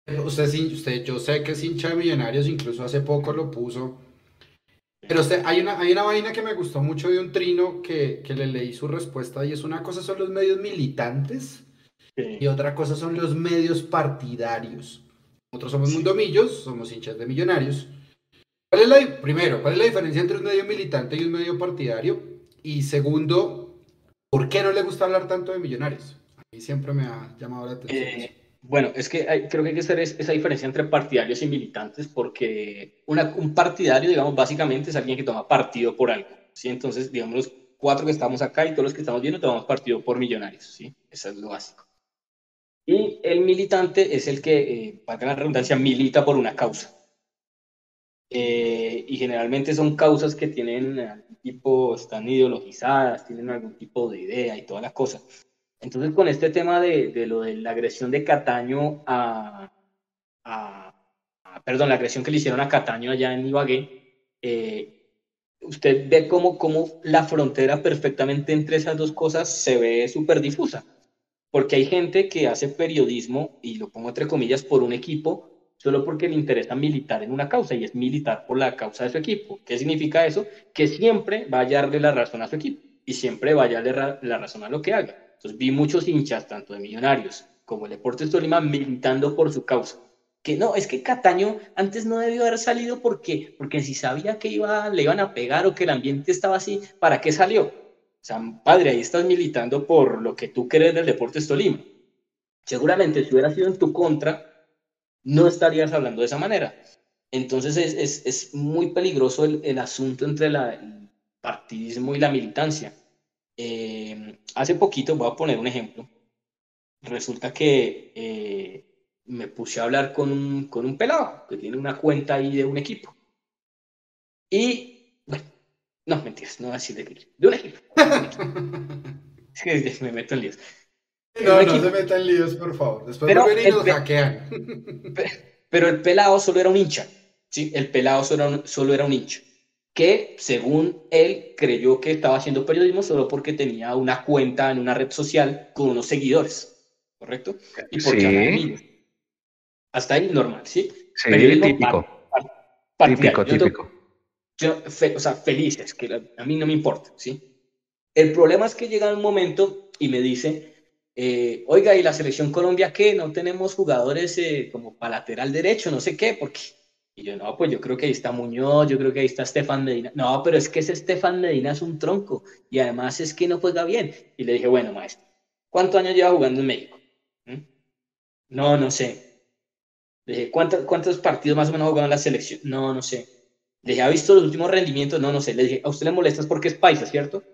[SPEAKER 1] Usted, usted, yo sé que es hincha de Millonarios, incluso hace poco lo puso. Pero usted, hay una, hay una vaina que me gustó mucho de un trino que, que le leí su respuesta y es una cosa son los medios militantes y otra cosa son los medios partidarios. Nosotros somos mundomillos, somos hinchas de Millonarios. ¿Cuál es la, primero, ¿cuál es la diferencia entre un medio militante y un medio partidario? Y segundo, ¿por qué no le gusta hablar tanto de Millonarios? A mí siempre me ha llamado la atención.
[SPEAKER 5] Eh, bueno, es que creo que hay que hacer esa diferencia entre partidarios y militantes, porque un partidario, digamos, básicamente es alguien que toma partido por algo, ¿sí? Entonces, digamos, los cuatro que estamos acá y todos los que estamos viendo tomamos partido por millonarios, ¿sí? Eso es lo básico. Y el militante es el que, eh, para la redundancia, milita por una causa. Eh, y generalmente son causas que tienen algún tipo, están ideologizadas, tienen algún tipo de idea y todas las cosas. Entonces, con este tema de, lo de la agresión de Cataño a, perdón, la agresión que le hicieron a Cataño allá en Ibagué, eh, usted ve cómo, cómo la frontera perfectamente entre esas dos cosas se ve súper difusa. Porque hay gente que hace periodismo, y lo pongo entre comillas, por un equipo, solo porque le interesa militar en una causa y es militar por la causa de su equipo. ¿Qué significa eso? Que siempre va a darle la razón a su equipo y siempre va a darle la razón a lo que haga. Entonces vi muchos hinchas, tanto de Millonarios como el Deportes Tolima, militando por su causa. Que no, es que Cataño antes no debió haber salido porque, porque si sabía que iba, le iban a pegar o que el ambiente estaba así, ¿para qué salió? O sea, padre, ahí estás militando por lo que tú crees del Deportes Tolima. Seguramente si hubiera sido en tu contra, no estarías hablando de esa manera. Entonces es, es, es muy peligroso el, el asunto entre el partidismo y la militancia. Eh, hace poquito, voy a poner un ejemplo, resulta que eh, me puse a hablar con un, con un pelado que tiene una cuenta ahí de un equipo. Y, bueno, no, mentiras, no voy a decir de, de un equipo. me meto en líos.
[SPEAKER 1] No, no se metan líos, por favor. Después pero y nos hackean.
[SPEAKER 5] Pero el pelado solo era un hincha. ¿sí? El pelado solo, solo era un hincha que según él creyó que estaba haciendo periodismo solo porque tenía una cuenta en una red social con unos seguidores, ¿correcto? Y porque sí. Hasta ahí normal, ¿sí?
[SPEAKER 4] sí periodismo típico. típico, típico.
[SPEAKER 5] Yo, o sea, felices, que a mí no me importa, ¿sí? El problema es que llega un momento y me dice, eh, oiga, ¿y la selección Colombia qué? No tenemos jugadores eh, como para lateral derecho, no sé qué, porque y yo, no, pues yo creo que ahí está Muñoz, yo creo que ahí está Estefan Medina. No, pero es que ese Estefan Medina es un tronco y además es que no juega bien. Y le dije, bueno, maestro, ¿cuántos años lleva jugando en México? ¿Mm? No, no sé. Le dije, ¿cuántos, ¿cuántos partidos más o menos ha en la selección? No, no sé. Le dije, ¿ha visto los últimos rendimientos? No, no sé. Le dije, ¿a usted le molesta porque es paisa, cierto?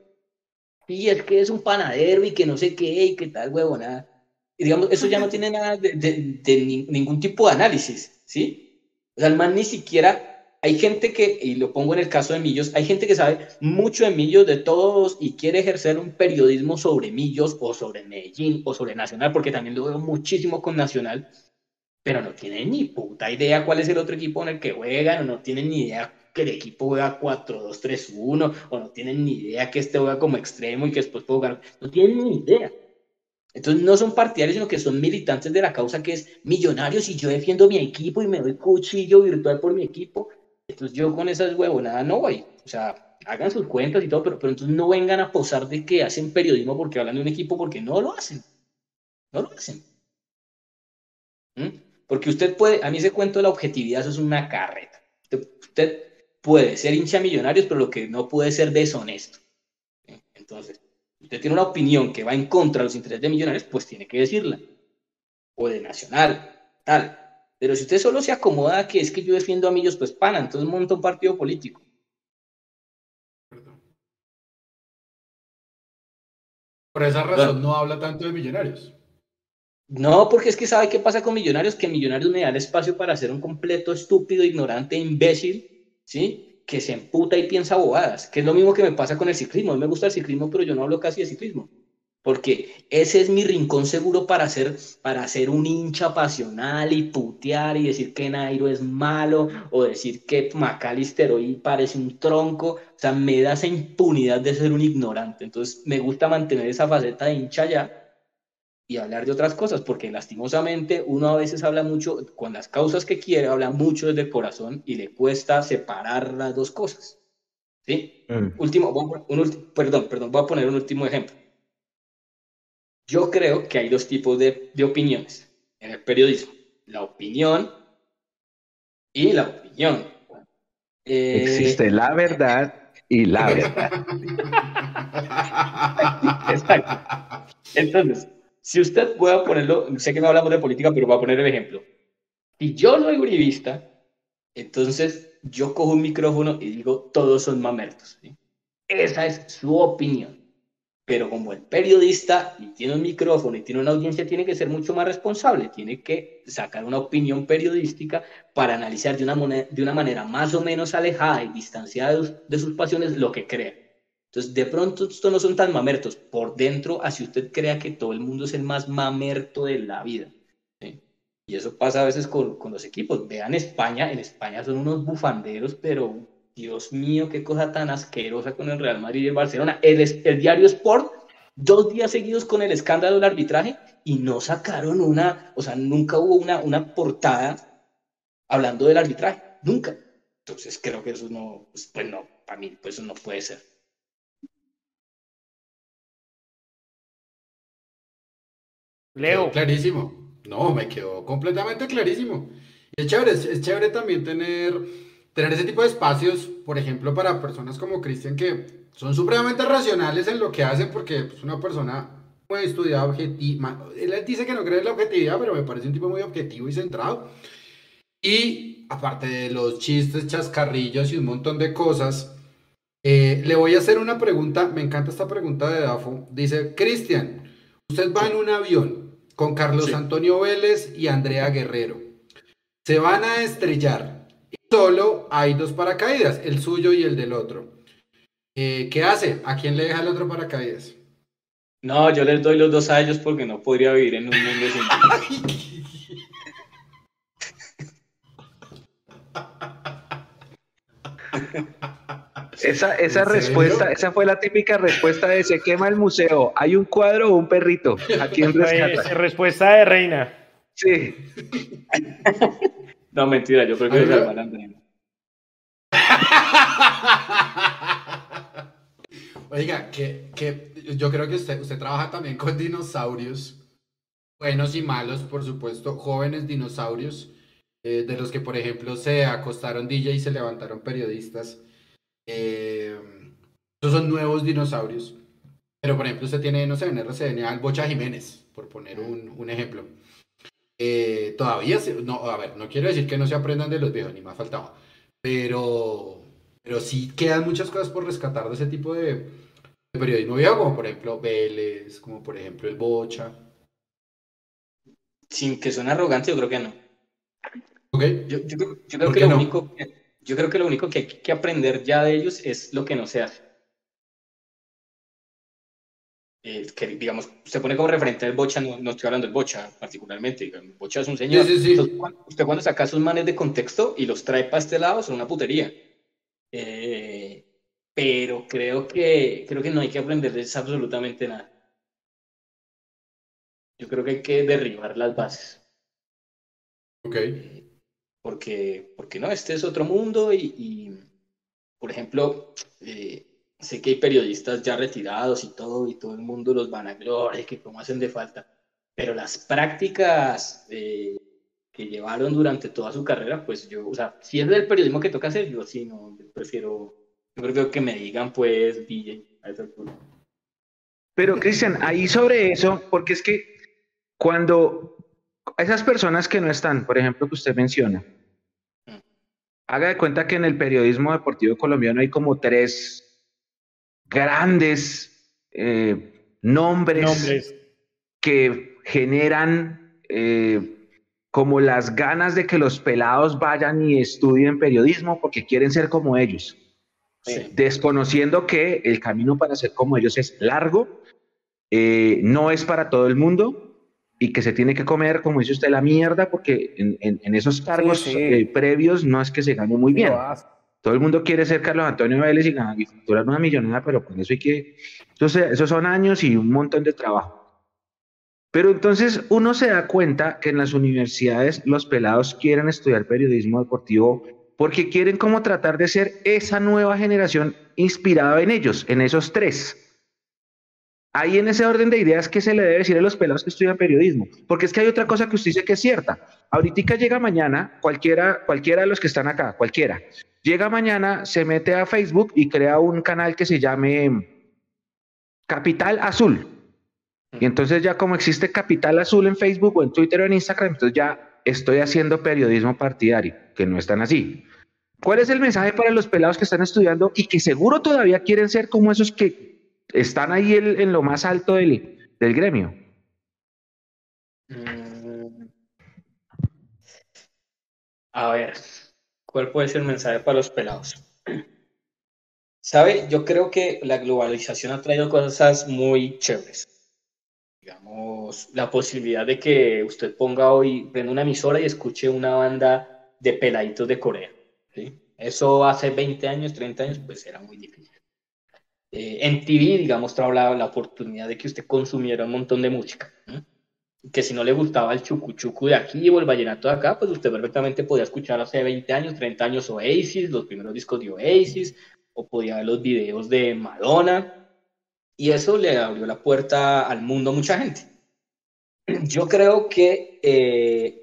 [SPEAKER 5] Y es que es un panadero y que no sé qué y qué tal, nada. Y digamos, eso ya no tiene nada de, de ningún tipo de análisis, ¿sí? O sea, el man ni siquiera, hay gente que, y lo pongo en el caso de Millos, hay gente que sabe mucho de Millos, de todos, y quiere ejercer un periodismo sobre Millos o sobre Medellín o sobre Nacional, porque también lo veo muchísimo con Nacional, pero no tiene ni puta idea cuál es el otro equipo en el que juegan, o no tienen ni idea que el equipo juega 4-2-3-1, o no tienen ni idea que este juega como extremo y que después puede jugar. No tienen ni idea. Entonces no son partidarios, sino que son militantes de la causa que es millonarios y yo defiendo mi equipo y me doy cuchillo virtual por mi equipo. Entonces yo con esas huevonadas no voy. O sea, hagan sus cuentas y todo, pero, pero entonces no vengan a posar de que hacen periodismo porque hablan de un equipo, porque no lo hacen. No lo hacen. ¿Mm? Porque usted puede, a mí ese cuento de la objetividad, eso es una carreta. Usted, puede ser hincha millonarios, pero lo que no puede ser deshonesto. Entonces, usted tiene una opinión que va en contra de los intereses de millonarios, pues tiene que decirla. O de nacional, tal. Pero si usted solo se acomoda que es que yo defiendo a Millos, pues pana, entonces monta un partido político.
[SPEAKER 1] Por esa razón no habla tanto de millonarios.
[SPEAKER 5] No, porque es que sabe qué pasa con Millonarios, que Millonarios me da el espacio para ser un completo estúpido, ignorante, imbécil, ¿sí? Que se emputa y piensa bobadas, que es lo mismo que me pasa con el ciclismo. A mí me gusta el ciclismo, pero yo no hablo casi de ciclismo. Porque ese es mi rincón seguro para ser, para ser un hincha pasional y putear y decir que Nairo es malo o decir que McAllister hoy parece un tronco. O sea, me da esa impunidad de ser un ignorante. Entonces, me gusta mantener esa faceta de hincha ya y hablar de otras cosas, porque lastimosamente uno a veces habla mucho, con las causas que quiere, habla mucho desde el corazón y le cuesta separar las dos cosas. ¿Sí? Mm. Último, un, perdón, perdón, voy a poner un último ejemplo. Yo creo que hay dos tipos de, de opiniones en el periodismo. La opinión y la opinión.
[SPEAKER 4] Eh, Existe la verdad y la verdad.
[SPEAKER 5] Exacto. Entonces, si usted puede ponerlo, sé que no hablamos de política, pero voy a poner el ejemplo. Si yo soy uribista, entonces yo cojo un micrófono y digo, todos son mamertos. Esa es su opinión. Pero como el periodista y tiene un micrófono y tiene una audiencia, tiene que ser mucho más responsable. Tiene que sacar una opinión periodística para analizar de una, de una manera más o menos alejada y distanciada de sus pasiones lo que cree. Entonces, de pronto, estos no son tan mamertos. Por dentro, así usted crea que todo el mundo es el más mamerto de la vida. Y eso pasa a veces con, con, los equipos. Vean España, en España son unos bufanderos, pero Dios mío, qué cosa tan asquerosa con el Real Madrid y el Barcelona. El, el diario Sport, dos días seguidos con el escándalo del arbitraje y no sacaron una, o sea, nunca hubo una, una portada hablando del arbitraje, nunca. Entonces creo que eso no, pues, pues no, para mí, pues eso no puede ser.
[SPEAKER 1] Leo. clarísimo. No, me quedó completamente clarísimo. Y es chévere, es, chévere también tener, tener ese tipo de espacios, por ejemplo, para personas como Cristian que son supremamente racionales en lo que hacen porque es pues, una persona muy estudiada, objetiva. Él dice que no cree en la objetividad, pero me parece un tipo muy objetivo y centrado. Y aparte de los chistes, chascarrillos y un montón de cosas, eh, le voy a hacer una pregunta. Me encanta esta pregunta de Dafo. Dice, Cristian, usted va en un avión con Carlos Antonio Vélez y Andrea Guerrero. Se van a estrellar y solo hay dos paracaídas, el suyo y el del otro. Eh, ¿Qué hace? ¿A quién le deja el otro paracaídas?
[SPEAKER 5] No, yo les doy los dos a ellos porque no podría vivir en un mundo sin.
[SPEAKER 4] Esa, esa respuesta, esa fue la típica respuesta de se quema el museo. ¿Hay un cuadro o un perrito? ¿A quién rescata?
[SPEAKER 2] respuesta de reina.
[SPEAKER 4] Sí.
[SPEAKER 5] no, mentira, yo creo que es el
[SPEAKER 1] Oiga, que, que yo creo que usted, usted trabaja también con dinosaurios, buenos y malos, por supuesto, jóvenes dinosaurios, eh, de los que, por ejemplo, se acostaron DJ y se levantaron periodistas. Eh, esos son nuevos dinosaurios. Pero, por ejemplo, usted tiene, no sé, en RCN al Bocha Jiménez, por poner un, ejemplo. Eh, todavía, no, a ver, no quiero decir que no se aprendan de los viejos, ni más faltaba. Pero, pero sí quedan muchas cosas por rescatar de ese tipo de, periodismo viejo, como por ejemplo Vélez, como por ejemplo el Bocha.
[SPEAKER 5] Sin que suene arrogante, yo creo que no. Yo, creo que lo único yo creo que lo único que hay que aprender ya de ellos es lo que no se hace. Eh, que, digamos, se pone como referente al Bocha, no, estoy hablando del Bocha particularmente, digamos, Bocha es un señor. usted cuando saca sus manes de contexto y los trae para este lado son una putería. Eh, pero creo que, creo que no hay que aprenderles absolutamente nada. Yo creo que hay que derribar las bases.
[SPEAKER 1] Ok.
[SPEAKER 5] Porque, porque no, este es otro mundo y, por ejemplo, eh, sé que hay periodistas ya retirados y todo, y todo el mundo los van a gloria, que cómo hacen de falta, pero las prácticas eh, que llevaron durante toda su carrera, pues yo, o sea, si es del periodismo que toca hacer, yo sí, no, prefiero, yo prefiero que me digan, pues, DJ, a esa altura.
[SPEAKER 4] Pero, Cristian, ahí sobre eso, porque es que cuando esas personas que no están, por ejemplo, que usted menciona, haga de cuenta que en el periodismo deportivo colombiano hay como tres grandes eh, nombres, que generan eh, como las ganas de que los pelados vayan y estudien periodismo porque quieren ser como ellos, desconociendo que el camino para ser como ellos es largo, eh, no es para todo el mundo y que se tiene que comer, como dice usted, la mierda, porque en, esos cargos eh, previos no es que se gane muy bien. Todo el mundo quiere ser Carlos Antonio Vélez y, ganar, y facturar una millonada, pero con eso hay que... Entonces, esos son años y un montón de trabajo. Pero entonces uno se da cuenta que en las universidades los pelados quieren estudiar periodismo deportivo porque quieren como tratar de ser esa nueva generación inspirada en ellos, en esos tres. Ahí en ese orden de ideas, ¿qué se le debe decir a los pelados que estudian periodismo? Porque es que hay otra cosa que usted dice que es cierta. Ahorita llega mañana, cualquiera, cualquiera de los que están acá, cualquiera, llega mañana, se mete a Facebook y crea un canal que se llame Capital Azul. Y entonces ya como existe Capital Azul en Facebook o en Twitter o en Instagram, entonces ya estoy haciendo periodismo partidario, que no están así. ¿Cuál es el mensaje para los pelados que están estudiando y que seguro todavía quieren ser como esos que están ahí en, lo más alto del, gremio.
[SPEAKER 5] Mm. A ver, ¿cuál puede ser el mensaje para los pelados? ¿Sabe? Yo creo que la globalización ha traído cosas muy chéveres. Digamos, la posibilidad de que usted ponga hoy, prenda una emisora y escuche una banda de peladitos de Corea. Eso hace 20 años, 30 años, pues era muy difícil. Eh, en TV, digamos, trajo la, oportunidad de que usted consumiera un montón de música. Que si no le gustaba el chucu de aquí o el vallenato de acá, pues usted perfectamente podía escuchar hace 20 años, 30 años Oasis, los primeros discos de Oasis, o podía ver los videos de Madonna. Y eso le abrió la puerta al mundo a mucha gente. Yo creo que eh,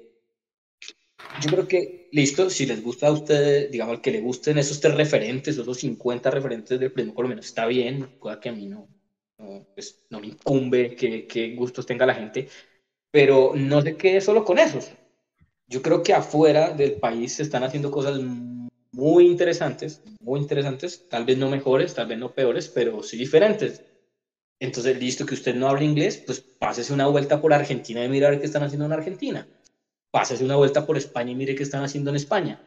[SPEAKER 5] yo creo que, listo, si les gusta a ustedes, digamos, que le gusten esos tres referentes, esos 50 referentes del lo menos está bien, pueda que a mí no, no, pues, no me incumbe qué que gustos tenga la gente, pero no se quede solo con esos. Yo creo que afuera del país se están haciendo cosas muy interesantes, muy interesantes, tal vez no mejores, tal vez no peores, pero sí diferentes. Entonces, listo, que usted no habla inglés, pues pásese una vuelta por Argentina y mirar qué están haciendo en Argentina pásese una vuelta por España y mire qué están haciendo en España.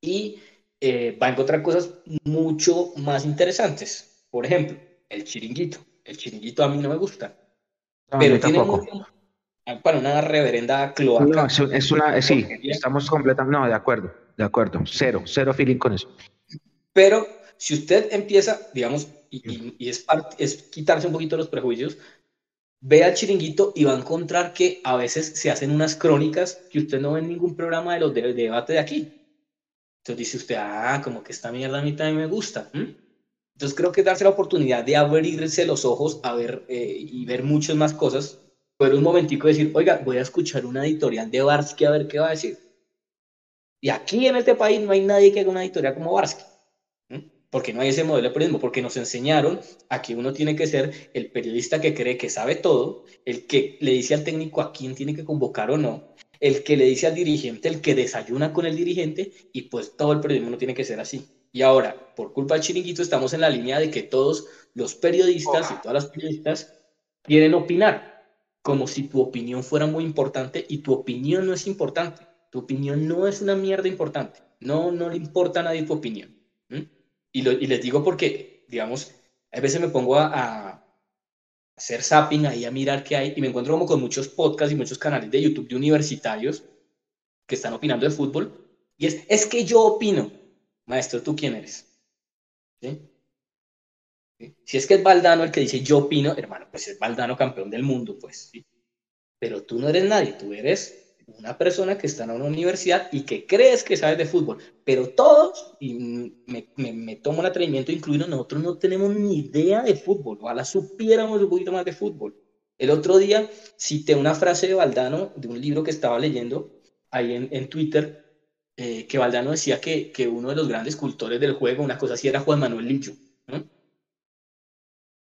[SPEAKER 5] Y eh, va a encontrar cosas mucho más interesantes. Por ejemplo, el chiringuito. El chiringuito a mí no me gusta. pero tiene mucho, para una reverenda cloaca.
[SPEAKER 4] No, es una, sí, estamos completamente, no, de acuerdo, de acuerdo, cero, cero feeling con eso.
[SPEAKER 5] Pero si usted empieza, digamos, y, y es, es quitarse un poquito los prejuicios, ve al chiringuito y va a encontrar que a veces se hacen unas crónicas que usted no ve en ningún programa de los de, debate de aquí. Entonces dice usted, ah, como que esta mierda a mí también me gusta. Entonces creo que darse la oportunidad de abrirse los ojos a ver eh, y ver muchas más cosas, pero un momentico decir, oiga, voy a escuchar una editorial de Barsky a ver qué va a decir. Y aquí en este país no hay nadie que haga una editorial como Barsky porque no hay ese modelo de periodismo, porque nos enseñaron a que uno tiene que ser el periodista que cree que sabe todo, el que le dice al técnico a quién tiene que convocar o no, el que le dice al dirigente, el que desayuna con el dirigente, y pues todo el periodismo no tiene que ser así. Y ahora, por culpa del chiringuito, estamos en la línea de que todos los periodistas y todas las periodistas quieren opinar, como si tu opinión fuera muy importante y tu opinión no es importante. Tu opinión no es una mierda importante. No, no le importa a nadie tu opinión. Y, les digo porque, digamos, a veces me pongo a, hacer zapping ahí a mirar qué hay y me encuentro como con muchos podcasts y muchos canales de YouTube de universitarios que están opinando de fútbol y es, es que yo opino. maestro, ¿tú quién eres? Si es que es Valdano el que dice yo opino, hermano, pues es Valdano campeón del mundo, pues. Pero tú no eres nadie, tú eres una persona que está en una universidad y que crees que sabes de fútbol, pero todos, y me, me, tomo el atrevimiento incluido, nosotros no tenemos ni idea de fútbol, ojalá supiéramos un poquito más de fútbol. El otro día cité una frase de Valdano, de un libro que estaba leyendo ahí en, en Twitter, eh, que Valdano decía que, que, uno de los grandes cultores del juego, una cosa así, era Juan Manuel Lillo.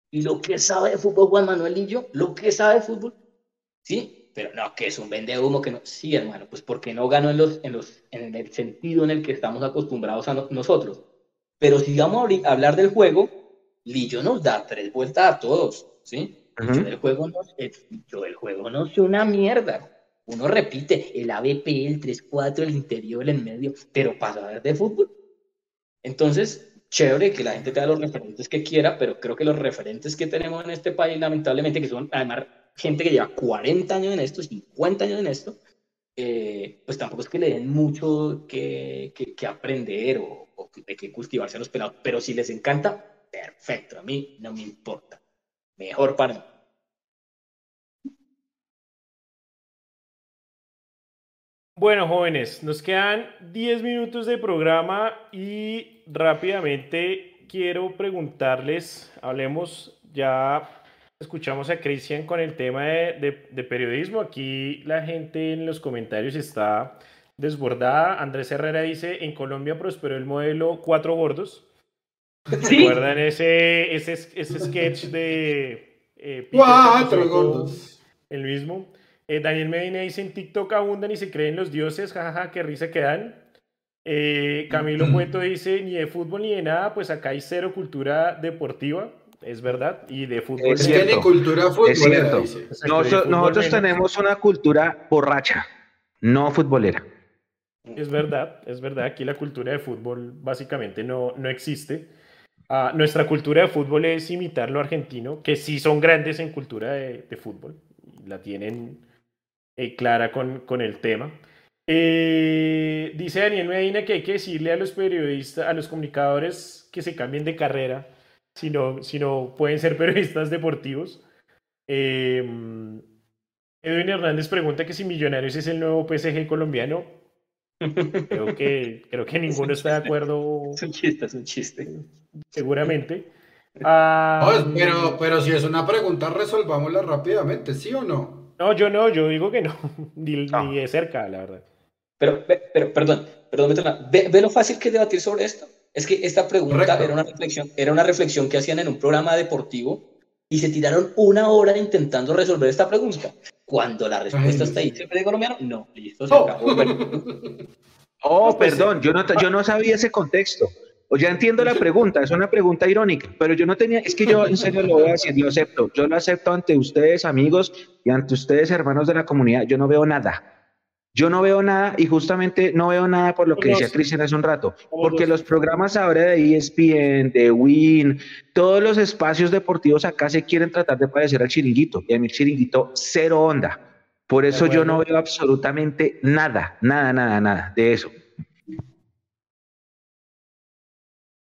[SPEAKER 5] Y lo que sabe de fútbol Juan Manuel Lillo, lo que sabe de fútbol, ¿sí? Pero no, que es un vende humo, que no. Sí, hermano, pues porque no ganó en, los, en, los, en el sentido en el que estamos acostumbrados a nosotros. Pero si vamos a hablar del juego, Lillo nos da tres vueltas a todos, ¿sí? yo, del juego no, yo del juego no sé una mierda. Uno repite el ABP, el 3-4, el interior, el medio, pero para saber de fútbol. Entonces, chévere que la gente tenga los referentes que quiera, pero creo que los referentes que tenemos en este país, lamentablemente, que son además gente que lleva 40 años en esto, 50 años en esto, eh, pues tampoco es que le den mucho que, que, aprender o, de qué cultivarse a los pelados, pero si les encanta, perfecto, a mí no me importa, mejor para mí.
[SPEAKER 2] Bueno, jóvenes, nos quedan 10 minutos de programa y rápidamente quiero preguntarles, hablemos ya escuchamos a Cristian con el tema de, periodismo. Aquí la gente en los comentarios está desbordada. Andrés Herrera dice, en Colombia prosperó el modelo Cuatro Gordos. ¿Sí? ¿Recuerdan ese, ese, ese sketch de...
[SPEAKER 1] Eh, Cuatro Gordos.
[SPEAKER 2] El mismo. Eh, Daniel Medina dice, en TikTok abundan y se creen los dioses, jajaja, qué risa que dan. Eh, Camilo Cueto dice, ni de fútbol ni de nada, pues acá hay cero cultura deportiva es verdad, y de fútbol.
[SPEAKER 1] Es que cultura futbolera.
[SPEAKER 4] nosotros, tenemos una cultura borracha, no futbolera.
[SPEAKER 2] Es verdad, es verdad, aquí la cultura de fútbol básicamente no, no existe. Ah, nuestra cultura de fútbol es imitar lo argentino, que sí son grandes en cultura de, fútbol, la tienen eh, clara con, con, el tema. Eh, dice Daniel Medina que hay que decirle a los periodistas, a los comunicadores que se cambien de carrera sino, sino pueden ser periodistas deportivos. Em, Edwin Hernández pregunta que si Millonarios es el nuevo PSG colombiano. Creo que, creo que ninguno está de acuerdo.
[SPEAKER 5] Es un chiste, es un chiste.
[SPEAKER 2] Seguramente.
[SPEAKER 1] Ah, pero, pero si es una pregunta, resolvámosla rápidamente, ¿sí o no?
[SPEAKER 2] No, yo no, yo digo que no, ni, de cerca, la verdad.
[SPEAKER 5] Pero, pero perdón, perdón, ve, ve, lo fácil que es debatir sobre esto. Es que esta pregunta era una, reflexión, era una reflexión que hacían en un programa deportivo y se tiraron una hora intentando resolver esta pregunta. Cuando la respuesta está ahí, ¿siempre colombiano? No, listo, se acabó.
[SPEAKER 4] oh, pues, perdón, yo no, yo no sabía ese contexto. O ya entiendo la pregunta, es una pregunta irónica, pero yo no tenía, es que yo en serio lo voy a decir, lo acepto, yo lo acepto ante ustedes amigos y ante ustedes hermanos de la comunidad, yo no veo nada. Yo no veo nada y justamente no veo nada por lo que decía Cristian hace un rato, porque los programas ahora de ESPN, de Win, todos los espacios deportivos acá se quieren tratar de parecer al chiringuito y a mi chiringuito cero onda. Por eso yo no veo absolutamente nada, nada, nada, nada de eso.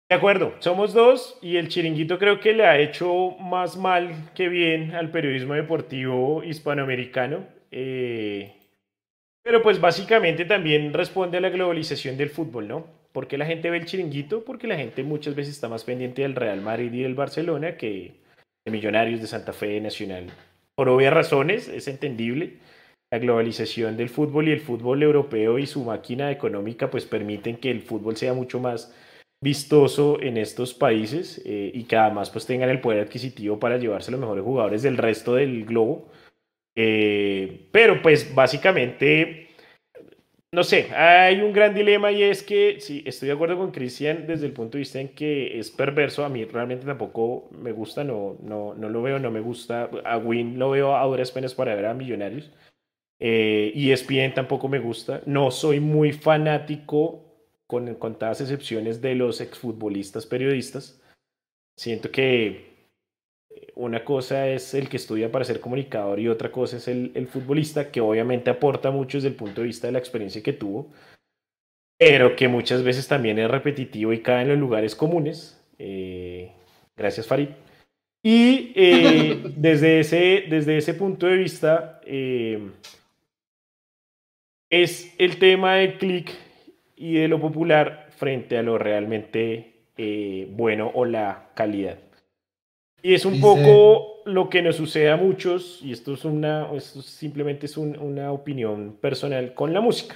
[SPEAKER 2] De acuerdo, somos dos y el chiringuito creo que le ha hecho más mal que bien al periodismo deportivo hispanoamericano. Eh, pero pues básicamente también responde a la globalización del fútbol, ¿no? ¿Por qué la gente ve el chiringuito? Porque la gente muchas veces está más pendiente del Real Madrid y del Barcelona que de Millonarios, de Santa Fe, Nacional. Por obvias razones, es entendible. La globalización del fútbol y el fútbol europeo y su máquina económica pues permiten que el fútbol sea mucho más vistoso en estos países eh, y que además pues tengan el poder adquisitivo para llevarse los mejores jugadores del resto del globo eh, pero pues básicamente, no sé, hay un gran dilema y es que, sí, estoy de acuerdo con Cristian desde el punto de vista en que es perverso, a mí realmente tampoco me gusta, no, no, no lo veo, no me gusta, a Win lo veo a duras penas para ver a Millonarios. Eh, y ESPN tampoco me gusta, no soy muy fanático con contadas excepciones de los exfutbolistas periodistas. Siento que una cosa es el que estudia para ser comunicador y otra cosa es el, futbolista, que obviamente aporta mucho desde el punto de vista de la experiencia que tuvo. pero que muchas veces también es repetitivo y cae en los lugares comunes. Eh, gracias, Farid. Y eh, desde, ese, desde ese punto de vista, eh, es el tema del click y de lo popular frente a lo realmente bueno o la calidad. Y es un poco lo que nos sucede a muchos, y esto es una, esto simplemente es una opinión personal con la música.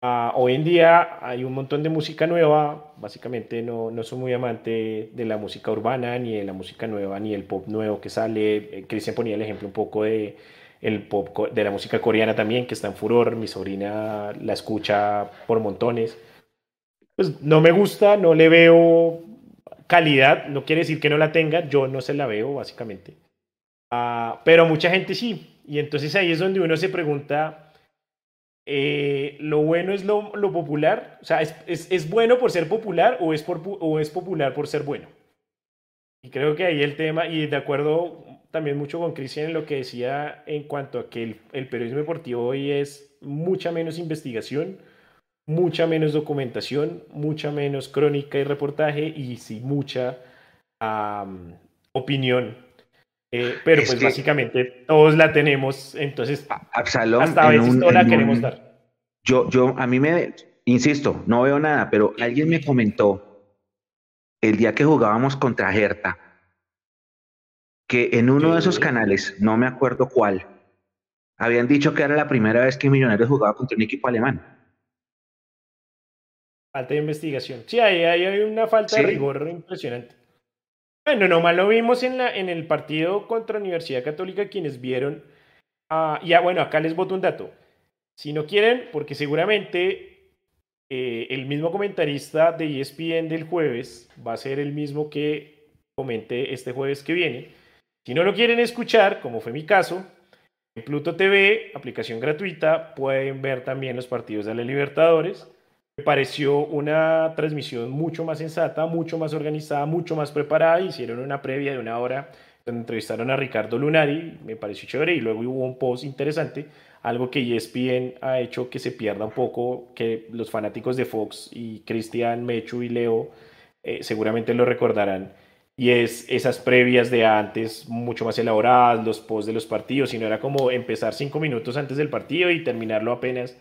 [SPEAKER 2] Ah, hoy en día hay un montón de música nueva, básicamente no, no soy muy amante de la música urbana, ni de la música nueva, ni el pop nuevo que sale. Eh, Cristian ponía el ejemplo un poco de, el pop, de la música coreana también, que está en furor, mi sobrina la escucha por montones. Pues no me gusta, no le veo calidad, no quiere decir que no la tenga, yo no se la veo, básicamente. Ah, pero mucha gente sí. Y entonces ahí es donde uno se pregunta, eh, ¿lo bueno es lo, lo popular? O sea, ¿es, ¿es, bueno por ser popular o es, por, o es popular por ser bueno? Y creo que ahí el tema, y de acuerdo también mucho con Cristian en lo que decía en cuanto a que el periodismo deportivo hoy es mucha menos investigación, mucha menos documentación, mucha menos crónica y reportaje y sí mucha opinión. Eh, pero pues básicamente todos la tenemos, entonces
[SPEAKER 4] Absalom,
[SPEAKER 2] hasta a veces la queremos dar.
[SPEAKER 4] Yo, yo, a mí me, insisto, no veo nada, pero alguien me comentó el día que jugábamos contra Hertha, que en uno de esos canales, no me acuerdo cuál, habían dicho que era la primera vez que Millonarios jugaba contra un equipo alemán.
[SPEAKER 2] Falta de investigación. Sí, ahí, hay una falta de rigor impresionante. Bueno, nomás lo vimos en, la, en el partido contra Universidad Católica, quienes vieron. Uh, ya, bueno, acá les voto un dato. Si no quieren, porque seguramente eh, el mismo comentarista de ESPN del jueves va a ser el mismo que comente este jueves que viene. Si no lo quieren escuchar, como fue mi caso, en Pluto TV, aplicación gratuita, pueden ver también los partidos de la Libertadores. Me pareció una transmisión mucho más sensata, mucho más organizada, mucho más preparada. Hicieron una previa de una hora donde entrevistaron a Ricardo Lunari, me pareció chévere, y luego hubo un post interesante, algo que ESPN ha hecho que se pierda un poco, que los fanáticos de Fox y Cristian, Mechu y Leo eh, seguramente lo recordarán, y es esas previas de antes mucho más elaboradas, los posts de los partidos, y no era como empezar cinco minutos antes del partido y terminarlo apenas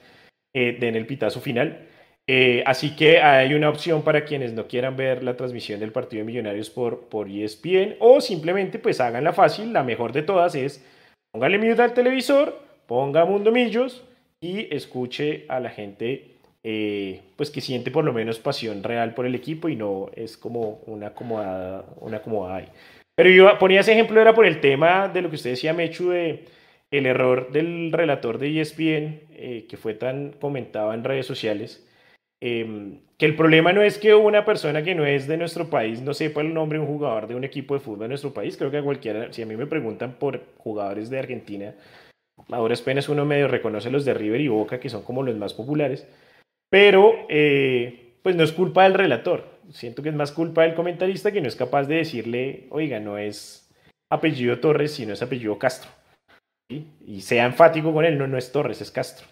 [SPEAKER 2] eh, en el pitazo final. Eh, así que hay una opción para quienes no quieran ver la transmisión del partido de Millonarios por, por ESPN o simplemente pues háganla fácil. La mejor de todas es póngale mute al televisor, ponga Mundo Millos y escuche a la gente eh, pues que siente por lo menos pasión real por el equipo y no es como una acomodada, una acomodada ahí. Pero yo ponía ese ejemplo era por el tema de lo que usted decía, Mechu, de el error del relator de ESPN eh, que fue tan comentado en redes sociales Em, que el problema no es que una persona que no es de nuestro país no sepa el nombre de un jugador de un equipo de fútbol de nuestro país. Creo que a cualquiera, si a mí me preguntan por jugadores de Argentina, ahora apenas uno medio reconoce los de River y Boca, que son como los más populares, pero eh, pues no es culpa del relator. Siento que es más culpa del comentarista que no es capaz de decirle, oiga, no es apellido Torres, sino es apellido Castro. Y sea enfático con él, no, no es Torres, es Castro.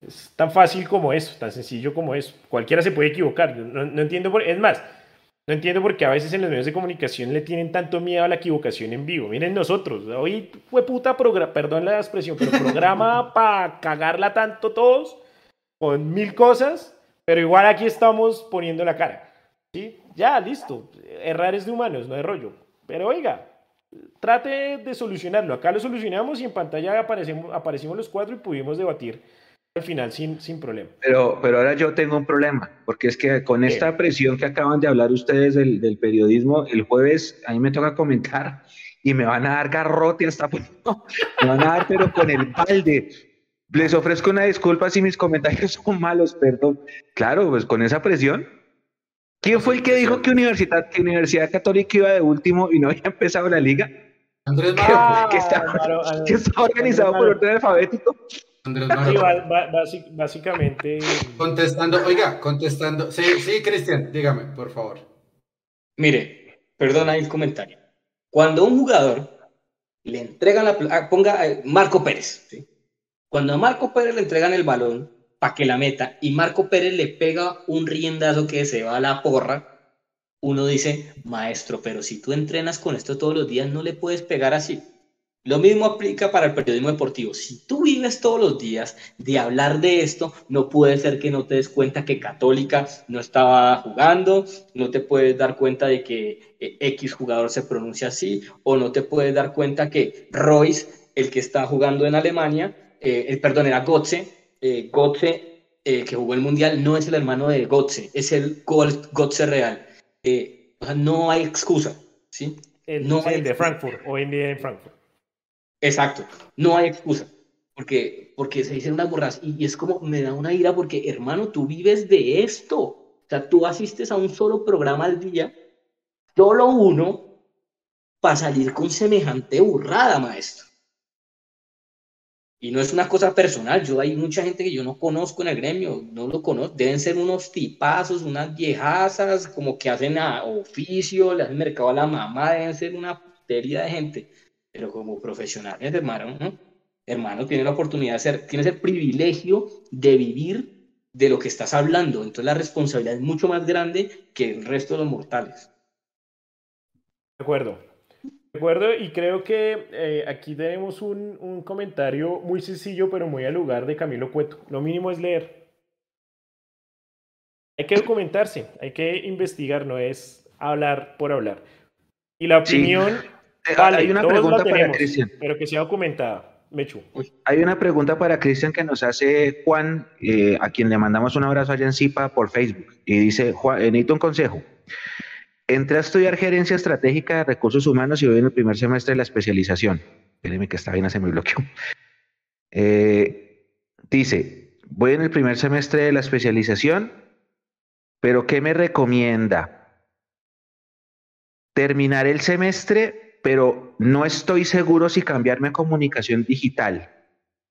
[SPEAKER 2] Es tan fácil como eso, tan sencillo como eso. Cualquiera se puede equivocar. No, no entiendo por, es más, no entiendo por qué a veces en los medios de comunicación le tienen tanto miedo a la equivocación en vivo. Miren nosotros, hoy fue puta programa, perdón la expresión, pero programa para cagarla tanto todos, con mil cosas, pero igual aquí estamos poniendo la cara. ¿sí? Ya, listo. Errar es de humanos, no de rollo. Pero oiga, trate de solucionarlo. Acá lo solucionamos y en pantalla aparecemos, aparecimos los cuatro y pudimos debatir al final sin, sin problema.
[SPEAKER 4] Pero, pero ahora yo tengo un problema, porque es que con esta presión que acaban de hablar ustedes del, del, periodismo, el jueves a mí me toca comentar y me van a dar garrote hasta... me van a dar, pero con el balde. Les ofrezco una disculpa si mis comentarios son malos, perdón. Claro, pues con esa presión. ¿Quién fue el que dijo que Universidad, que Universidad Católica iba de último y no había empezado la liga?
[SPEAKER 1] Andrés
[SPEAKER 4] que, está, que está organizado por orden alfabético.
[SPEAKER 2] Sí, básicamente.
[SPEAKER 1] Contestando, oiga, contestando. Sí, sí, Cristian, dígame, por favor.
[SPEAKER 5] Mire, perdona el comentario. Cuando un jugador le entregan la. Ah, ponga eh, Marco Pérez. ¿sí? Cuando a Marco Pérez le entregan el balón, para que la meta y Marco Pérez le pega un riendazo que se va a la porra, uno dice, maestro, pero si tú entrenas con esto todos los días, no le puedes pegar así. Lo mismo aplica para el periodismo deportivo. Si tú vives todos los días de hablar de esto, no puede ser que no te des cuenta que Católica no estaba jugando, no te puedes dar cuenta de que eh, X jugador se pronuncia así, o no te puedes dar cuenta que Royce, el que está jugando en Alemania, eh, perdón, era Gotze, eh, Gotze, eh, que jugó el Mundial, no es el hermano de Gotze, es el Gotze real. No hay excusa, ¿sí?
[SPEAKER 2] no hay de Frankfurt, hoy en día en Frankfurt.
[SPEAKER 5] Exacto, no hay excusa, porque, porque se dicen unas borras y, es como, me da una ira porque, hermano, tú vives de esto, o sea, tú asistes a un solo programa al día, solo uno, para salir con semejante burrada, maestro. Y no es una cosa personal, yo hay mucha gente que yo no conozco en el gremio, no lo conozco, deben ser unos tipazos, unas viejazas, como que hacen a oficio, le hacen mercado a la mamá, deben ser una batería de gente pero como profesionales, hermano, hermano, tiene la oportunidad de ser, tienes el privilegio de vivir de lo que estás hablando. Entonces la responsabilidad es mucho más grande que el resto de los mortales.
[SPEAKER 2] De acuerdo. De acuerdo, y creo que eh, aquí tenemos un, un, comentario muy sencillo, pero muy al lugar de Camilo Cueto. Lo mínimo es leer. Hay que documentarse, hay que investigar, no es hablar por hablar. Y la opinión
[SPEAKER 4] eh, hay una pregunta para Cristian.
[SPEAKER 2] Pero que sea documentada. Mechu.
[SPEAKER 4] Hay una pregunta para Cristian que nos hace Juan, eh, a quien le mandamos un abrazo allá en Zipa por Facebook. Y dice, Juan, necesito un consejo. Entré a estudiar gerencia estratégica de recursos humanos y voy en el primer semestre de la especialización. Espérenme que está bien, se me bloqueó. dice, voy en el primer semestre de la especialización, pero ¿qué me recomienda? ¿Terminar el semestre pero no estoy seguro si cambiarme a comunicación digital.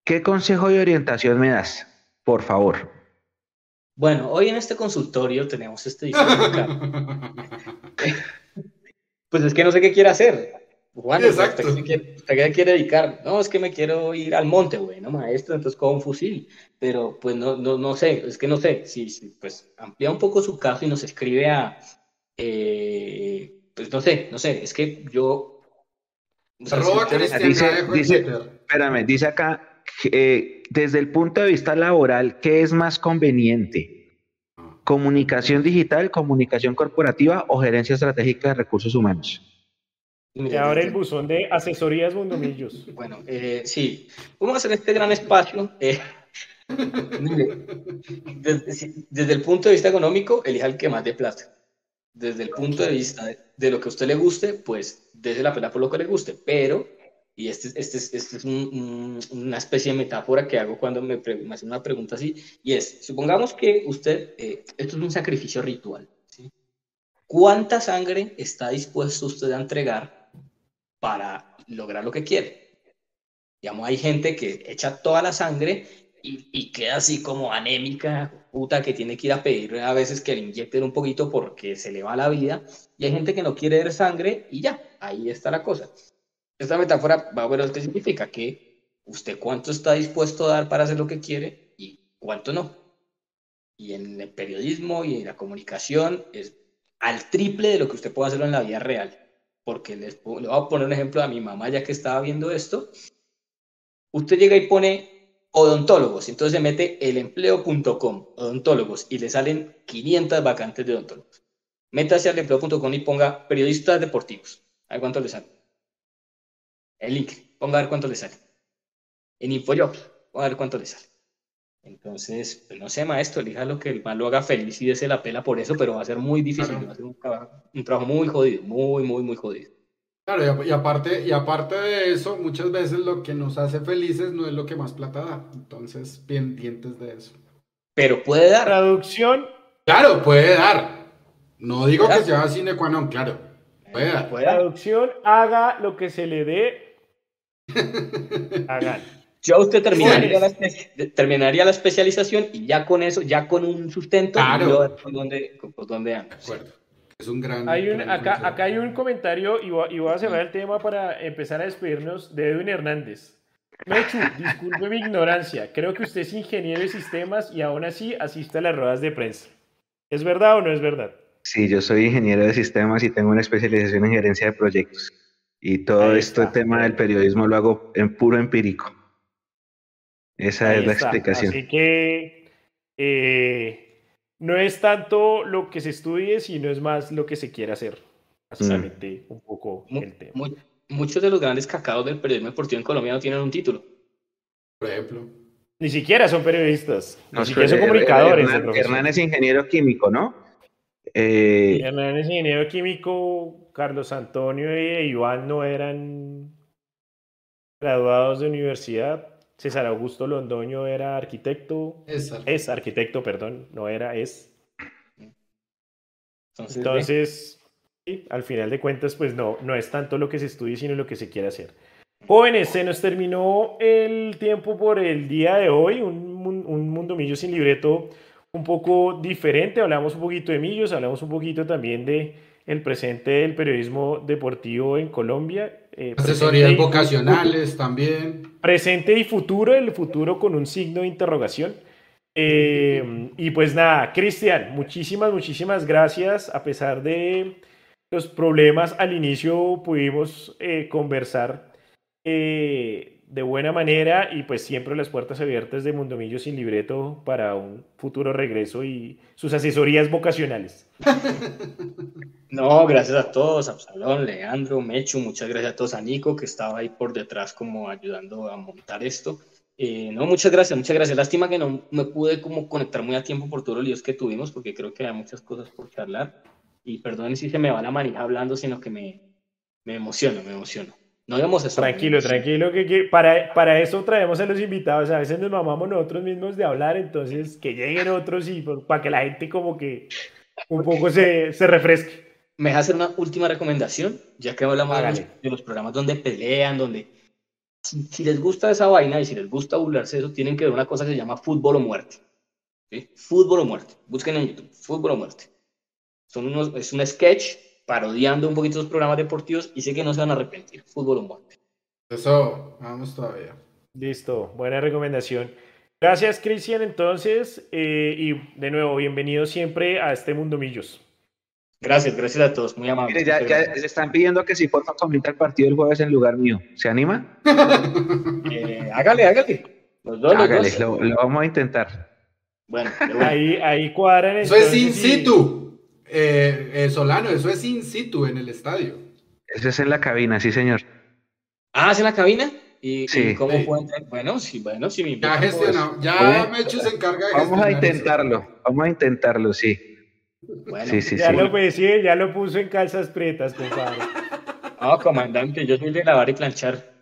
[SPEAKER 4] ¿Qué consejo y orientación me das? Por favor.
[SPEAKER 5] Bueno, hoy en este consultorio tenemos este Pues es que no sé qué quiere hacer. Juan, Exacto. ¿usted, qué quiere, dedicar? No, es que me quiero ir al monte, bueno, maestro, entonces con un fusil. Pero pues no, no, no sé, es que no sé. Si, pues amplía un poco su caso y nos escribe a, eh, pues no sé, no sé, es que yo
[SPEAKER 4] dice, espérame, dice acá, eh, desde el punto de vista laboral, ¿qué es más conveniente? ¿Comunicación digital, comunicación corporativa o gerencia estratégica de recursos humanos?
[SPEAKER 2] Y ahora el buzón de asesorías Mundomillos.
[SPEAKER 5] Bueno, eh, sí, vamos a hacer este gran espacio. Eh, desde, desde, el punto de vista económico, elija el que más de plata desde el punto de vista de, lo que a usted le guste, pues desde la pena por lo que le guste, pero, y este, este, este es una especie de metáfora que hago cuando me, me, hacen una pregunta así, y es, supongamos que usted, eh, esto es un sacrificio ritual, ¿sí? ¿cuánta sangre está dispuesto usted a entregar para lograr lo que quiere? Digamos, hay gente que echa toda la sangre y, queda así como anémica, puta, que tiene que ir a pedir a veces que le inyecten un poquito porque se le va la vida. Y hay gente que no quiere dar sangre y ya, ahí está la cosa. Esta metáfora va a ver qué significa, que usted cuánto está dispuesto a dar para hacer lo que quiere y cuánto no. Y en el periodismo y en la comunicación es al triple de lo que usted puede hacerlo en la vida real. Porque les, le voy a poner un ejemplo a mi mamá ya que estaba viendo esto. Usted llega y pone odontólogos. Entonces se mete elempleo.com, odontólogos, y le salen 500 vacantes de odontólogos. Métase al empleo.com y ponga periodistas deportivos. A ver cuánto le sale. El link, ponga a ver cuánto le sale. En InfoJobs, ponga a ver cuánto le sale. Entonces, pues no sé, maestro, elija lo que el mal lo haga feliz y dése la pela por eso, pero va a ser muy difícil, va a ser un un trabajo muy jodido, muy, muy, muy jodido.
[SPEAKER 1] Claro, y, aparte, y aparte de eso, muchas veces lo que nos hace felices no es lo que más plata da. Entonces, pendientes de eso.
[SPEAKER 5] Pero puede dar.
[SPEAKER 2] Traducción.
[SPEAKER 1] Claro, puede dar. No digo que sea sine qua non, claro. Puede dar.
[SPEAKER 2] Traducción, haga lo que se le dé. Hagan.
[SPEAKER 5] Yo usted terminaría la, terminaría la especialización y ya con eso, ya con un sustento,
[SPEAKER 1] claro.
[SPEAKER 5] por dónde, por dónde
[SPEAKER 1] anda. De acuerdo. Es un gran.
[SPEAKER 2] Hay un, acá, acá, hay un comentario y voy, a cerrar el tema para empezar a despedirnos de Edwin Hernández. Mechu, disculpe mi ignorancia. Creo que usted es ingeniero de sistemas y aún así asiste a las ruedas de prensa. ¿Es verdad o no es verdad?
[SPEAKER 4] Sí, yo soy ingeniero de sistemas y tengo una especialización en gerencia de proyectos. Y todo este tema del periodismo lo hago en puro empírico. Esa es la explicación.
[SPEAKER 2] Así que eh, no es tanto lo que se estudie, sino es más lo que se quiere hacer. Básicamente, un poco el tema.
[SPEAKER 5] muchos de los grandes cacaos del periodismo deportivo en Colombia no tienen un título.
[SPEAKER 1] Por ejemplo.
[SPEAKER 2] Ni siquiera son periodistas, ni siquiera son comunicadores.
[SPEAKER 4] Hernán, es ingeniero químico, ¿no?
[SPEAKER 2] Eh... Hernán es ingeniero químico, Carlos Antonio y Iván no eran graduados de universidad. César Augusto Londoño era arquitecto. Es, arquitecto, perdón, no era, es. Entonces, al final de cuentas, pues no, no es tanto lo que se estudie, sino lo que se quiere hacer. Jóvenes, se nos terminó el tiempo por el día de hoy, un, un Mundo Millo sin libreto un poco diferente. Hablamos un poquito de Millos, hablamos un poquito también de el presente del periodismo deportivo en Colombia.
[SPEAKER 1] Eh, Asesorías vocacionales también.
[SPEAKER 2] Presente y futuro, el futuro con un signo de interrogación. Eh, y pues nada, Cristian, muchísimas, muchísimas gracias. A pesar de los problemas al inicio, pudimos eh, conversar de buena manera y pues siempre las puertas abiertas de Mundomillo sin libreto para un futuro regreso y sus asesorías vocacionales.
[SPEAKER 5] No, gracias a todos, Absalón, Leandro, Mechu, muchas gracias a todos, a Nico que estaba ahí por detrás como ayudando a montar esto. Eh, no, muchas gracias, muchas gracias. Lástima que no me pude como conectar muy a tiempo por todos los líos que tuvimos porque creo que hay muchas cosas por charlar. Y perdón si se me va la manija hablando, sino que me, me emociono, me emociono. No digamos eso.
[SPEAKER 2] Tranquilo, tranquilo, que, para, para eso traemos a los invitados. A veces nos mamamos nosotros mismos de hablar, entonces que lleguen otros y para que la gente como que un poco se, se refresque.
[SPEAKER 5] Me deja hacer una última recomendación, ya que hablamos de los, programas donde pelean, donde si, les gusta esa vaina y si les gusta burlarse eso, tienen que ver una cosa que se llama fútbol o muerte. Fútbol o muerte. Busquen en YouTube, fútbol o muerte. Son unos, es un sketch parodiando un poquito los programas deportivos y sé que no se van a arrepentir. Fútbol o muerte.
[SPEAKER 1] Eso, vamos todavía.
[SPEAKER 2] Listo, buena recomendación. Gracias, Cristian, entonces, eh, y de nuevo, bienvenido siempre a este Mundo Millos.
[SPEAKER 5] Gracias, gracias a todos, muy amables.
[SPEAKER 4] ya, se están pidiendo que si por favor comente el partido el jueves en lugar mío. ¿Se anima?
[SPEAKER 5] Eh, hágale, hágale.
[SPEAKER 4] Los dos, hágale, Lo, vamos a intentar.
[SPEAKER 2] Bueno, ahí, ahí cuadran.
[SPEAKER 1] Eso es in situ. Eh, eh, Solano, eso es in situ en el estadio.
[SPEAKER 4] Eso es en la cabina, sí, señor.
[SPEAKER 5] Ah, ¿es en la cabina? ¿Y, cómo fue? Bueno, sí, bueno, sí. Mi
[SPEAKER 1] ya gestionado, ya Mechu se encarga de
[SPEAKER 4] Vamos a intentarlo, vamos a intentarlo, sí.
[SPEAKER 2] Bueno, sí, sí, ya, Lo, pues, sí, ya lo puso en calzas prietas, compadre.
[SPEAKER 5] Ah, comandante, yo soy de lavar y planchar.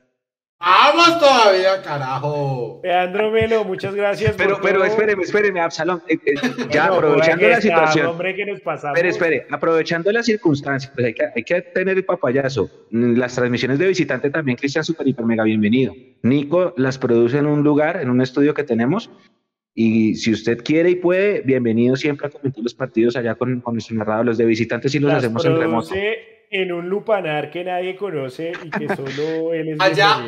[SPEAKER 1] ¡Vamos todavía, carajo!
[SPEAKER 2] Leandro Melo, muchas gracias.
[SPEAKER 4] Pero, pero espéreme, espéreme, Absalón. Eh, eh, ya aprovechando la situación.
[SPEAKER 2] Hombre, que nos
[SPEAKER 4] Espere, espere, aprovechando las circunstancias, pues hay que, hay que tener el papayazo. Las transmisiones de visitante también, Cristian, super, hiper, mega bienvenido. Nico las produce en un lugar, en un estudio que tenemos. Y si usted quiere y puede, bienvenido siempre a comentar los partidos allá con, con nuestro narrado. Los de visitantes y los hacemos en remoto
[SPEAKER 2] en un lupanar que nadie conoce y que solo él es.
[SPEAKER 1] Allá,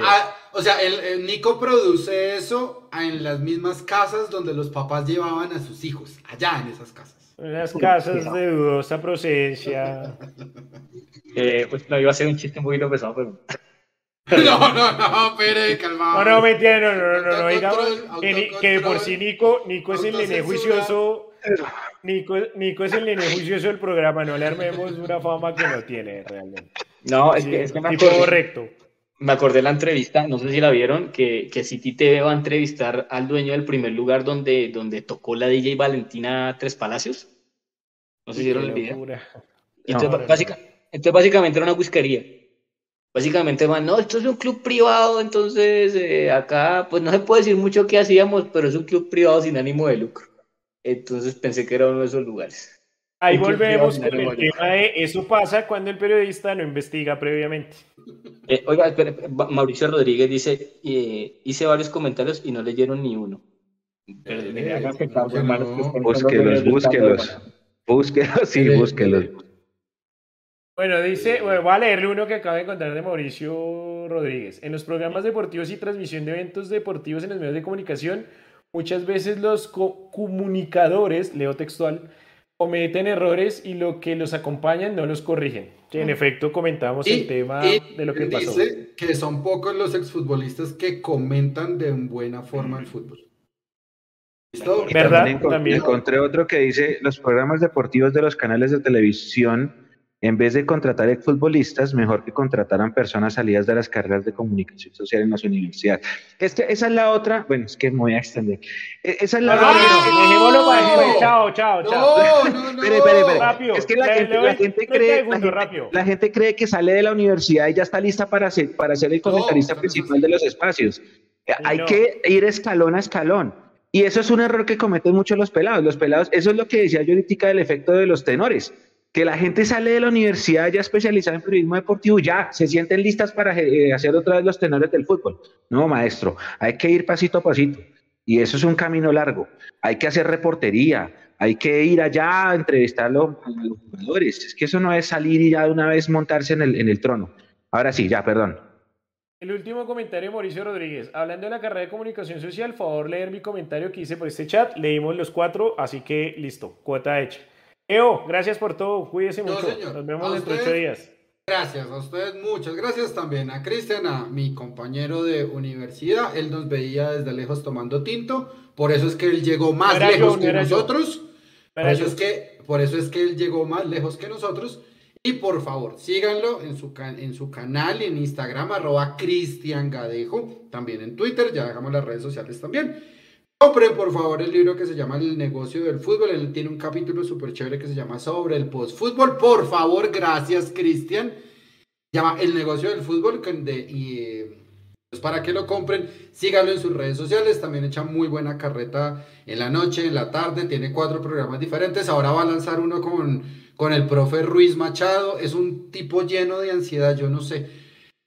[SPEAKER 1] o sea, el, Nico produce eso en las mismas casas donde los papás llevaban a sus hijos, allá en esas casas.
[SPEAKER 2] En las casas de dudosa procedencia.
[SPEAKER 5] Eh, pues no iba a ser un chiste un poquito pesado, pero.
[SPEAKER 1] No, no, no, espere, calmado.
[SPEAKER 2] No, no, mentira, no, no, no, no, digamos que, por sí Nico, Nico es el nene juicioso Nico, Nico es el nene juicioso del programa, no le armemos una fama que no tiene realmente.
[SPEAKER 5] No, es que, es que me
[SPEAKER 2] acordé, correcto.
[SPEAKER 5] Me acordé de la entrevista, no sé si la vieron, que, que City TV va a entrevistar al dueño del primer lugar donde, donde tocó la DJ Valentina Tres Palacios. No sé si vieron el video. entonces, básicamente era una whiskería. Básicamente van, no, esto es un club privado, entonces eh, acá pues no se puede decir mucho qué hacíamos, pero es un club privado sin ánimo de lucro. Entonces pensé que era uno de esos lugares.
[SPEAKER 2] Ahí volvemos con el tema de eso pasa cuando el periodista no investiga previamente.
[SPEAKER 5] Eh, oiga, Mauricio Rodríguez dice, eh, hice varios comentarios y no leyeron ni uno.
[SPEAKER 4] Eh, búsquelos, búsquelos. Búsquelos, sí, búsquelos.
[SPEAKER 2] Bueno, dice, bueno, voy a leerle uno que acaba de encontrar de Mauricio Rodríguez. En los programas deportivos y transmisión de eventos deportivos en los medios de comunicación, muchas veces los comunicadores, leo textual, cometen errores y lo que los acompañan no los corrigen. en efecto comentábamos el tema de lo que pasó.
[SPEAKER 1] Dice que son pocos los exfutbolistas que comentan de buena forma el fútbol.
[SPEAKER 4] ¿Listo? ¿Verdad? encontré otro que dice, los programas deportivos de los canales de televisión en vez de contratar futbolistas, mejor que contrataran personas salidas de las carreras de comunicación social en las universidades. Este, esa es la otra, bueno, es que me voy a extender. E, esa es la otra.
[SPEAKER 2] Chao, chao, chao.
[SPEAKER 4] No, no, no. Es que la, gente, la gente cree, la gente, cree que sale de la universidad y ya está lista para ser, para ser el comentarista principal de los espacios. Hay que ir escalón a escalón. Y eso es un error que cometen muchos los pelados. Los pelados, eso es lo que decía yo ahorita del efecto de los tenores que la gente sale de la universidad ya especializada en periodismo deportivo, ya se sienten listas para eh, hacer otra vez los tenores del fútbol. No, maestro, hay que ir pasito a pasito. Y eso es un camino largo. Hay que hacer reportería, hay que ir allá a entrevistar a los, jugadores. Es que eso no es salir y ya de una vez montarse en el, en el trono. Ahora sí, ya, perdón.
[SPEAKER 2] El último comentario, Mauricio Rodríguez. Hablando de la carrera de comunicación social, favor leer mi comentario que hice por este chat. Leímos los cuatro, así que listo, cuota hecha. Eo, gracias por todo. Cuídese mucho. Nos vemos dentro de ocho días.
[SPEAKER 1] Gracias a ustedes, muchas gracias también a Cristian, a mi compañero de universidad. Él nos veía desde lejos tomando tinto, por eso es que él llegó más lejos que nosotros. Por eso, es que, por eso es que él llegó más lejos que nosotros. Y por favor, síganlo en su, en su canal en Instagram, arroba Cristian Gadejo, también en Twitter, ya dejamos las redes sociales también. Compren por favor el libro que se llama El negocio del fútbol. Él tiene un capítulo súper chévere que se llama Sobre el postfútbol. Por favor, gracias Cristian. Llama El negocio del fútbol. y pues para que lo compren, síganlo en sus redes sociales. También echa muy buena carreta en la noche, en la tarde. Tiene cuatro programas diferentes. Ahora va a lanzar uno con, con el profe Ruiz Machado. Es un tipo lleno de ansiedad, yo no sé.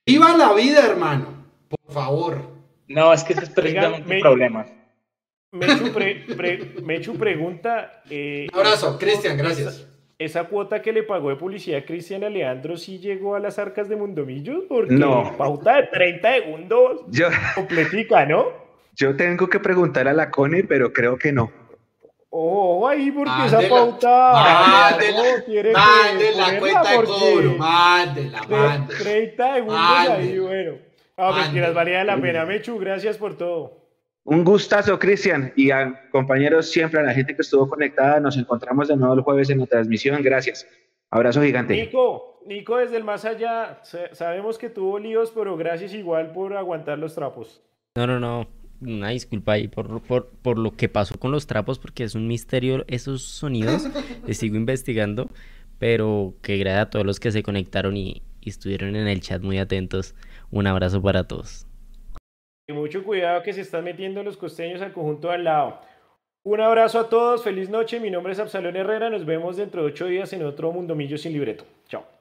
[SPEAKER 1] ¡Viva la vida, hermano! Por favor.
[SPEAKER 5] No, es que es precisamente un problema.
[SPEAKER 2] Mechu, pre, pregunta.
[SPEAKER 1] Eh, abrazo, Cristian, gracias.
[SPEAKER 2] Esa, cuota que le pagó de publicidad a Cristian Aleandro sí llegó a las arcas de Mundomillos? Porque no. pauta de 30 segundos yo, completica, ¿no?
[SPEAKER 4] Yo tengo que preguntar a la Cone, pero creo que no.
[SPEAKER 2] Oh, ahí porque esa pauta.
[SPEAKER 1] Mándela, mándela, la cuenta de cobro, mándela, mándela.
[SPEAKER 2] 30 segundos ahí, bueno. Ah, que las valía la pena, Mechu, gracias por todo.
[SPEAKER 4] Un gustazo, Cristian, y a compañeros siempre, a la gente que estuvo conectada. Nos encontramos de nuevo el jueves en la transmisión. Gracias. Abrazo gigante.
[SPEAKER 2] Nico, Nico, desde el más allá, sabemos que tuvo líos, pero gracias igual por aguantar los trapos.
[SPEAKER 3] No, no, no. Una disculpa ahí por, por, por lo que pasó con los trapos, porque es un misterio esos sonidos. Les sigo investigando, pero que grada a todos los que se conectaron y estuvieron en el chat muy atentos. Un abrazo para todos
[SPEAKER 2] mucho cuidado que se están metiendo los costeños al conjunto al lado. Un abrazo a todos, feliz noche, mi nombre es Absalón Herrera, nos vemos dentro de ocho días en otro Mundomillo sin libreto. Chao.